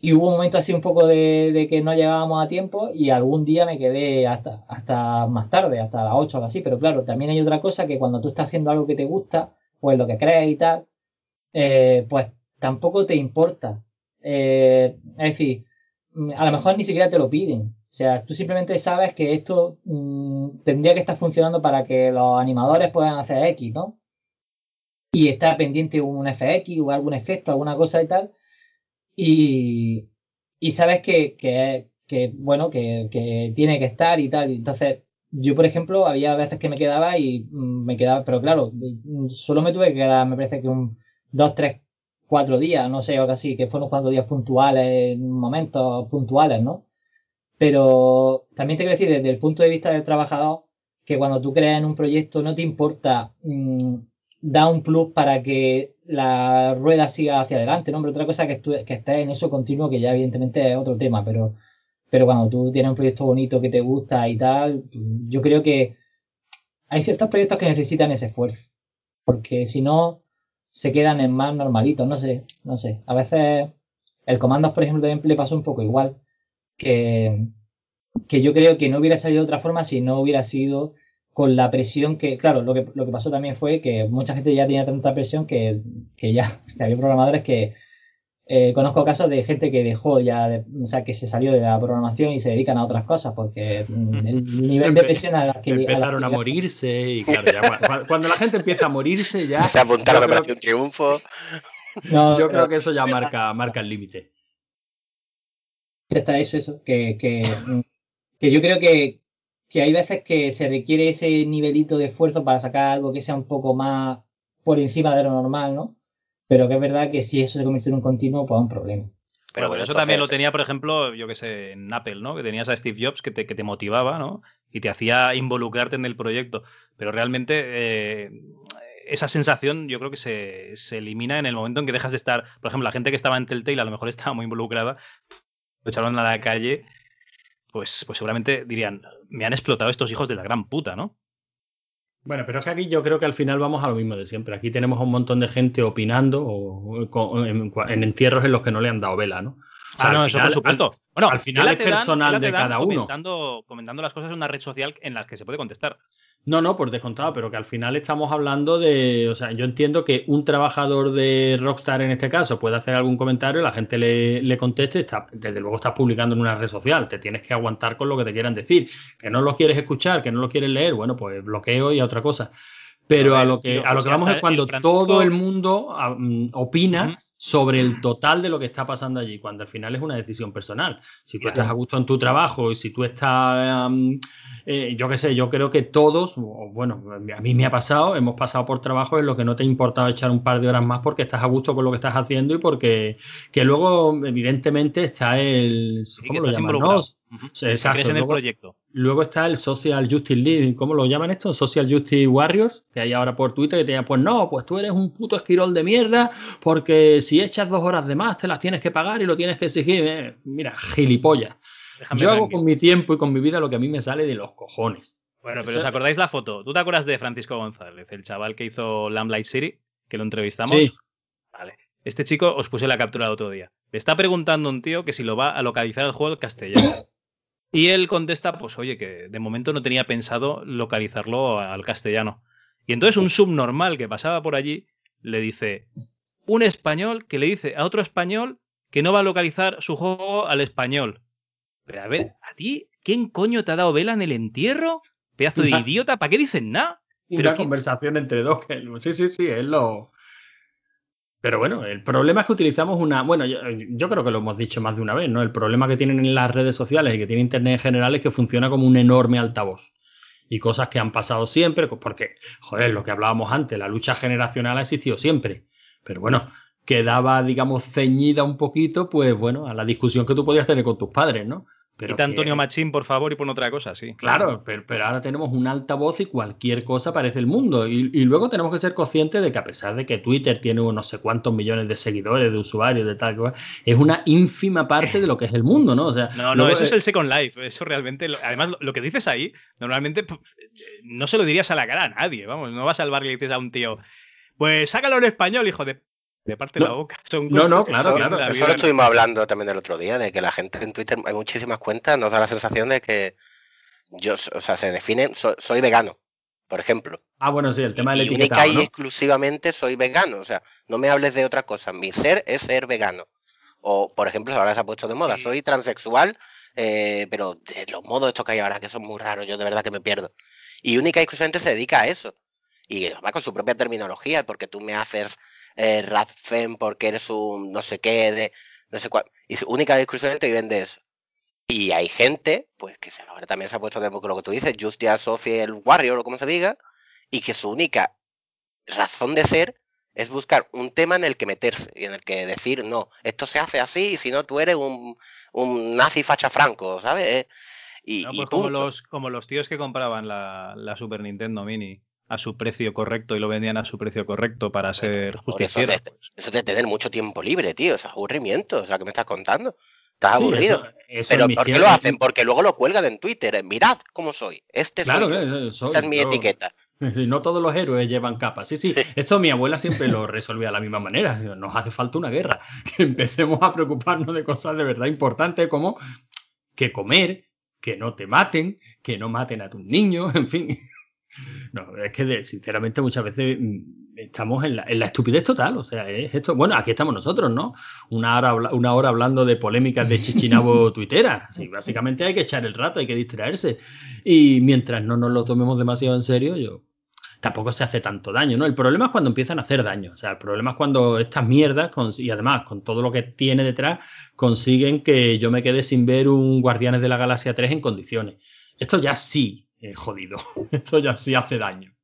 y hubo un momento así un poco de, que no llegábamos a tiempo y algún día me quedé hasta, hasta más tarde, hasta las 8 o así, pero claro, también hay otra cosa que cuando tú estás haciendo algo que te gusta, pues lo que crees y tal, eh, pues tampoco te importa. Eh, es decir, a lo mejor ni siquiera te lo piden. O sea, tú simplemente sabes que esto mm, tendría que estar funcionando para que los animadores puedan hacer X, ¿no? Y está pendiente un FX o algún efecto, alguna cosa y tal. Y, y sabes que, que, que bueno, que, que, tiene que estar y tal. Entonces, yo, por ejemplo, había veces que me quedaba y mm, me quedaba, pero claro, solo me tuve que quedar, me parece que un dos, tres, cuatro días, no sé, algo así, que fueron cuatro días puntuales, momentos puntuales, ¿no? Pero también te quiero decir, desde el punto de vista del trabajador, que cuando tú creas en un proyecto no te importa mm, dar un plus para que la rueda siga hacia adelante, ¿no? Pero otra cosa que, que estés en eso continuo, que ya evidentemente es otro tema, pero, pero cuando tú tienes un proyecto bonito que te gusta y tal, yo creo que hay ciertos proyectos que necesitan ese esfuerzo, porque si no, se quedan en más normalitos, no sé, no sé. A veces el Comandos, por ejemplo, también le pasó un poco igual que, que yo creo que no hubiera salido de otra forma si no hubiera sido con la presión que, claro, lo que, lo que pasó también fue que mucha gente ya tenía tanta presión que, que ya que había programadores que eh, conozco casos de gente que dejó ya, o sea, que se salió de la programación y se dedican a otras cosas porque el nivel de presión a las que empezaron a, morirse y claro, ya, cuando la gente empieza a morirse ya se apuntaron a Operación Triunfo. yo creo que eso ya marca, marca el límite está eso, eso, que, que, que yo creo que, que, hay veces que se requiere ese nivelito de esfuerzo para sacar algo que sea un poco más por encima de lo normal, ¿no? Pero que es verdad que si eso se convierte en un continuo, pues es un problema. Pero bueno, eso también lo tenía, por ejemplo, yo que sé, en Apple, ¿no? Que tenías a Steve Jobs que te, que te motivaba, ¿no? Y te hacía involucrarte en el proyecto. Pero realmente eh, esa sensación yo creo que se, se, elimina en el momento en que dejas de estar. Por ejemplo, la gente que estaba en Telltale a lo mejor estaba muy involucrada, lo echaron a la calle, pues, pues seguramente dirían, me han explotado estos hijos de la gran puta, ¿no? Bueno, pero es que aquí yo creo que al final vamos a lo mismo de siempre. Aquí tenemos a un montón de gente opinando o, en, entierros en los que no le han dado vela, ¿no? ah, no, eso por supuesto. bueno, al final es personal de cada uno. Comentando, comentando las cosas en una red social en la que se puede contestar. No, no, por descontado, pero que al final estamos hablando de. O sea, yo entiendo que un trabajador de Rockstar en este caso puede hacer algún comentario, la gente le, conteste, está, desde luego estás publicando en una red social, te tienes que aguantar con lo que te quieran decir. Que no lo quieres escuchar, que no lo quieres leer, bueno, pues bloqueo y a otra cosa. Pero a, lo que, a lo que vamos es cuando todo el mundo ah, mm, opina sobre el total de lo que está pasando allí, cuando al final es una decisión personal. Si tú estás a gusto en tu trabajo y si tú estás, eh, yo qué sé, yo creo que todos, bueno, a mí me ha pasado, hemos pasado por trabajo en lo que no te ha importado echar un par de horas más porque estás a gusto con lo que estás haciendo y porque que luego, evidentemente, está el... ¿Cómo lo llaman? Exacto. en el proyecto. Luego está el Social Justice League, ¿cómo lo llaman esto? Social Justice Warriors, que hay ahora por Twitter, que te pues no, pues tú eres un puto esquirol de mierda, porque si echas dos horas de más te las tienes que pagar y lo tienes que exigir. Eh, mira, gilipollas. Yo hago con mi tiempo y con mi vida lo que a mí me sale de los cojones. Bueno, pero ¿os acordáis la foto? ¿Tú te acuerdas de Francisco González, el chaval que hizo Lamplight City, que lo entrevistamos? Sí. Vale. Este chico os puse la captura el otro día. Le está preguntando un tío que si lo va a localizar el juego castellano. Y él contesta, pues oye, que de momento no tenía pensado localizarlo al castellano. Y entonces un subnormal que pasaba por allí le dice, un español que le dice a otro español que no va a localizar su juego al español. Pero a ver, ¿a ti quién coño te ha dado vela en el entierro? Pedazo de idiota, ¿para qué dicen nada? Una conversación entre dos. Que... Sí, sí, sí, es lo, pero bueno, el problema es que utilizamos una. Bueno, yo, creo que lo hemos dicho más de una vez, ¿no? El problema que tienen en las redes sociales y que tiene Internet en general es que funciona como un enorme altavoz. Y cosas que han pasado siempre, porque, joder, lo que hablábamos antes, la lucha generacional ha existido siempre. Pero bueno, quedaba, digamos, ceñida un poquito, pues bueno, a la discusión que tú podías tener con tus padres, ¿no? Pero Antonio Machín, por favor, y pon otra cosa, sí. Claro, pero, ahora tenemos un altavoz y cualquier cosa parece el mundo. Y, luego tenemos que ser conscientes de que a pesar de que Twitter tiene unos no sé cuántos millones de seguidores, de usuarios, de tal, es una ínfima parte de lo que es el mundo, ¿no? O sea, no, no, eso es el Second Life. Eso realmente, además, lo, que dices ahí, normalmente no se lo dirías a la cara a nadie, vamos, no vas a salvar y le dices a un tío, pues sácalo en español, hijo de de parte de la boca. no, no, claro, claro. Eso lo estuvimos hablando también el otro día, de que la gente en Twitter, hay muchísimas cuentas, nos da la sensación de que yo, o sea, se define, soy vegano, por ejemplo. Ah, bueno, sí, el tema del etiquetado, única y exclusivamente soy vegano, o sea, no me hables de otra cosa, mi ser es ser vegano. O, por ejemplo, ahora se ha puesto de moda, soy transexual, eh, pero de los modos estos que hay ahora, que son muy raros, yo de verdad que me pierdo. Y única y exclusivamente se dedica a eso. Y va con su propia terminología, porque tú me haces eh, porque eres un no sé qué, de no sé cuál. Y única y exclusivamente viven de eso. Y hay gente, pues que ahora también se ha puesto de lo que tú dices, Justice Social Warrior o como se diga, y que su única razón de ser es buscar un tema en el que meterse y en el que decir, no, esto se hace así, y si no tú eres un, un nazi facha franco, ¿sabes? Y, pues como, los, como los tíos que compraban la, la Super Nintendo Mini a su precio correcto y lo vendían a su precio correcto para ser justiciero. Eso, eso de, tener mucho tiempo libre, tío, es aburrimiento, o sea, ¿qué me estás contando? Estás aburrido. Pero ¿por qué lo hacen? Porque luego lo cuelgan en Twitter. Mirad cómo soy. Este soy, Esa es mi etiqueta. No todos los héroes llevan capas. Sí, sí, Esto mi abuela siempre lo resolvía de la misma manera. Nos hace falta una guerra. Que empecemos a preocuparnos de cosas de verdad importantes como que comer, que no te maten, que no maten a tus niños, en fin. No, es que sinceramente muchas veces mm, estamos en la, estupidez total. O sea, es esto. Bueno, aquí estamos nosotros, ¿no? Una hora, una hora hablando de polémicas de Chichinabo tuitera. Sí, básicamente hay que echar el rato, hay que distraerse. Y mientras no nos lo tomemos demasiado en serio, yo tampoco se hace tanto daño, ¿no? El problema es cuando empiezan a hacer daño. O sea, el problema es cuando estas mierdas, y además con todo lo que tiene detrás, consiguen que yo me quede sin ver un Guardianes de la Galaxia 3 en condiciones. Esto ya sí eh, jodido. Esto ya sí hace daño.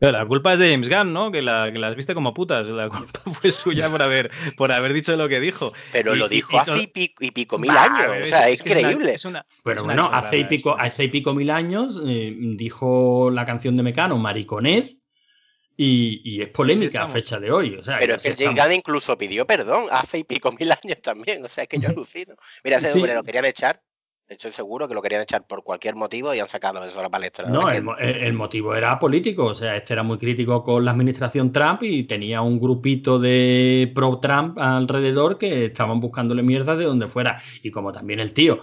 la culpa es de James Gunn, ¿no? Que, la, que las viste como putas. La culpa fue suya por haber, por haber dicho lo que dijo. Pero lo dijo hace y pico, mil años. o sea, es, increíble. Pero bueno, hace, y pico, hace y pico mil años eh, dijo la canción de Mecano, Mariconet, y, es polémica a fecha de hoy. O sea, pero es que James Gunn incluso pidió perdón hace y pico mil años también. O sea, es que yo alucino. Mira, ese hombre lo querían echar Estoy seguro que lo querían echar por cualquier motivo y han sacado eso a la palestra. No, el, el, motivo era político. O sea, este era muy crítico con la administración Trump y tenía un grupito de pro-Trump alrededor que estaban buscándole mierda de donde fuera. Y como también el tío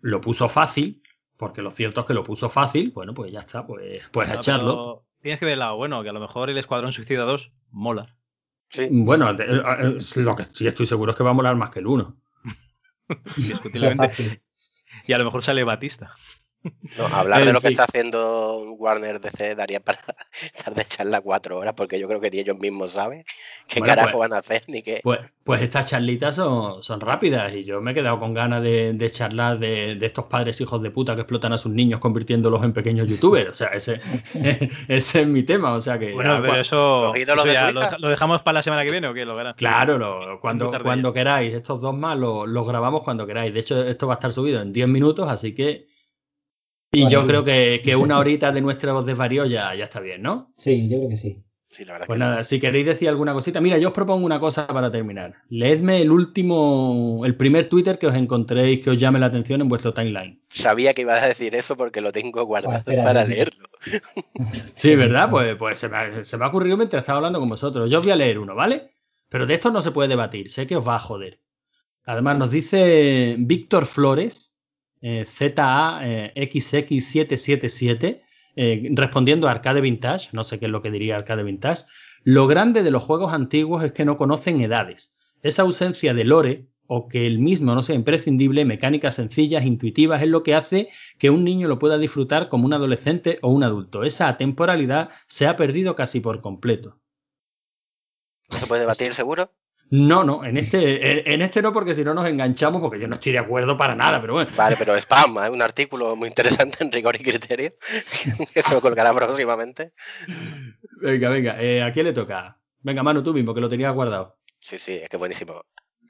lo puso fácil, porque lo cierto es que lo puso fácil, bueno, pues ya está, pues, pues a echarlo. Tienes que ver el lado bueno, que a lo mejor el Escuadrón Suicida 2 mola. Sí. Bueno, lo que sí estoy seguro es que va a molar más que el 1. Discutiblemente. Y a lo mejor sale Batista. No, hablar de lo que está haciendo Warner DC daría para estar de charla cuatro horas, porque yo creo que ni ellos mismos saben qué carajo pues, van a hacer ni qué. Pues, pues estas charlitas son, son, rápidas y yo me he quedado con ganas de, de charlar de, de, estos padres hijos de puta que explotan a sus niños convirtiéndolos en pequeños youtubers. O sea, ese, ese es mi tema. O sea que. Bueno, pero eso, lo, dejamos para la semana que viene o qué? Lo claro, lo, cuando, cuando queráis. Estos dos más los, los grabamos cuando queráis. De hecho, esto va a estar subido en 10 minutos, así que y yo creo que, que, una horita de nuestra voz de varío ya, ya está bien, ¿no? Sí, yo creo que sí. pues nada, si queréis decir alguna cosita, mira, yo os propongo una cosa para terminar. Leedme el último, el primer Twitter que os encontréis que os llame la atención en vuestro timeline. Sabía que ibas a decir eso porque lo tengo guardado para leerlo. sí, ¿verdad? Pues, pues se, me, se me ha ocurrido mientras estaba hablando con vosotros. Yo os voy a leer uno, ¿vale? Pero de esto no se puede debatir, sé que os va a joder. Además, nos dice Víctor Flores, eh, ZAXX777, eh, respondiendo a Arcade Vintage, no sé qué es lo que diría Arcade Vintage, lo grande de los juegos antiguos es que no conocen edades. Esa ausencia de lore o que el mismo no sea imprescindible, mecánicas sencillas, intuitivas, es lo que hace que un niño lo pueda disfrutar como un adolescente o un adulto. Esa atemporalidad se ha perdido casi por completo. ¿No se puede debatir seguro? No, no, en este, en este no, porque si no nos enganchamos, porque yo no estoy de acuerdo para nada, pero bueno. Vale, pero spam, ¿eh? un artículo muy interesante en rigor y criterio, que se me colgará próximamente. Venga, venga, eh, ¿a quién le toca? Venga, Manu, tú mismo, que lo tenías guardado. Sí, sí, es que buenísimo.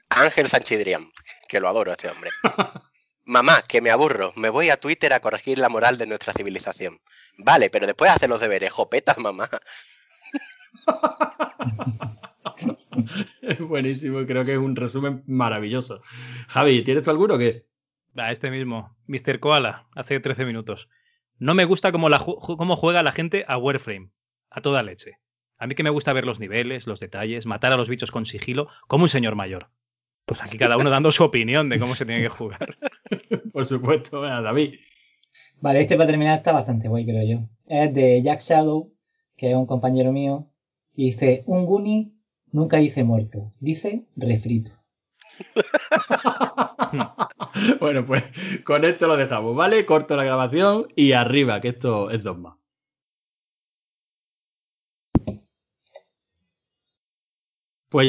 Ángel Sanchidrián, que lo adoro este hombre. Mamá, que me aburro, me voy a Twitter a corregir la moral de nuestra civilización. Vale, pero después hace los deberes, jopetas, mamá. Buenísimo, creo que es un resumen maravilloso. Javi, ¿tienes tú alguno o qué? A este mismo, Mr. Koala, hace 13 minutos. No me gusta cómo, la cómo juega la gente a Warframe, a toda leche. A mí que me gusta ver los niveles, los detalles, matar a los bichos con sigilo, como un señor mayor. Pues aquí cada uno dando su opinión de cómo se tiene que jugar. Por supuesto, David. Vale, este para terminar está bastante guay, creo yo. Es de Jack Shadow, que es un compañero mío, y dice, un Goonie Nunca dice muerto, dice refrito. bueno, pues con esto lo dejamos, ¿vale? Corto la grabación y arriba, que esto es dogma.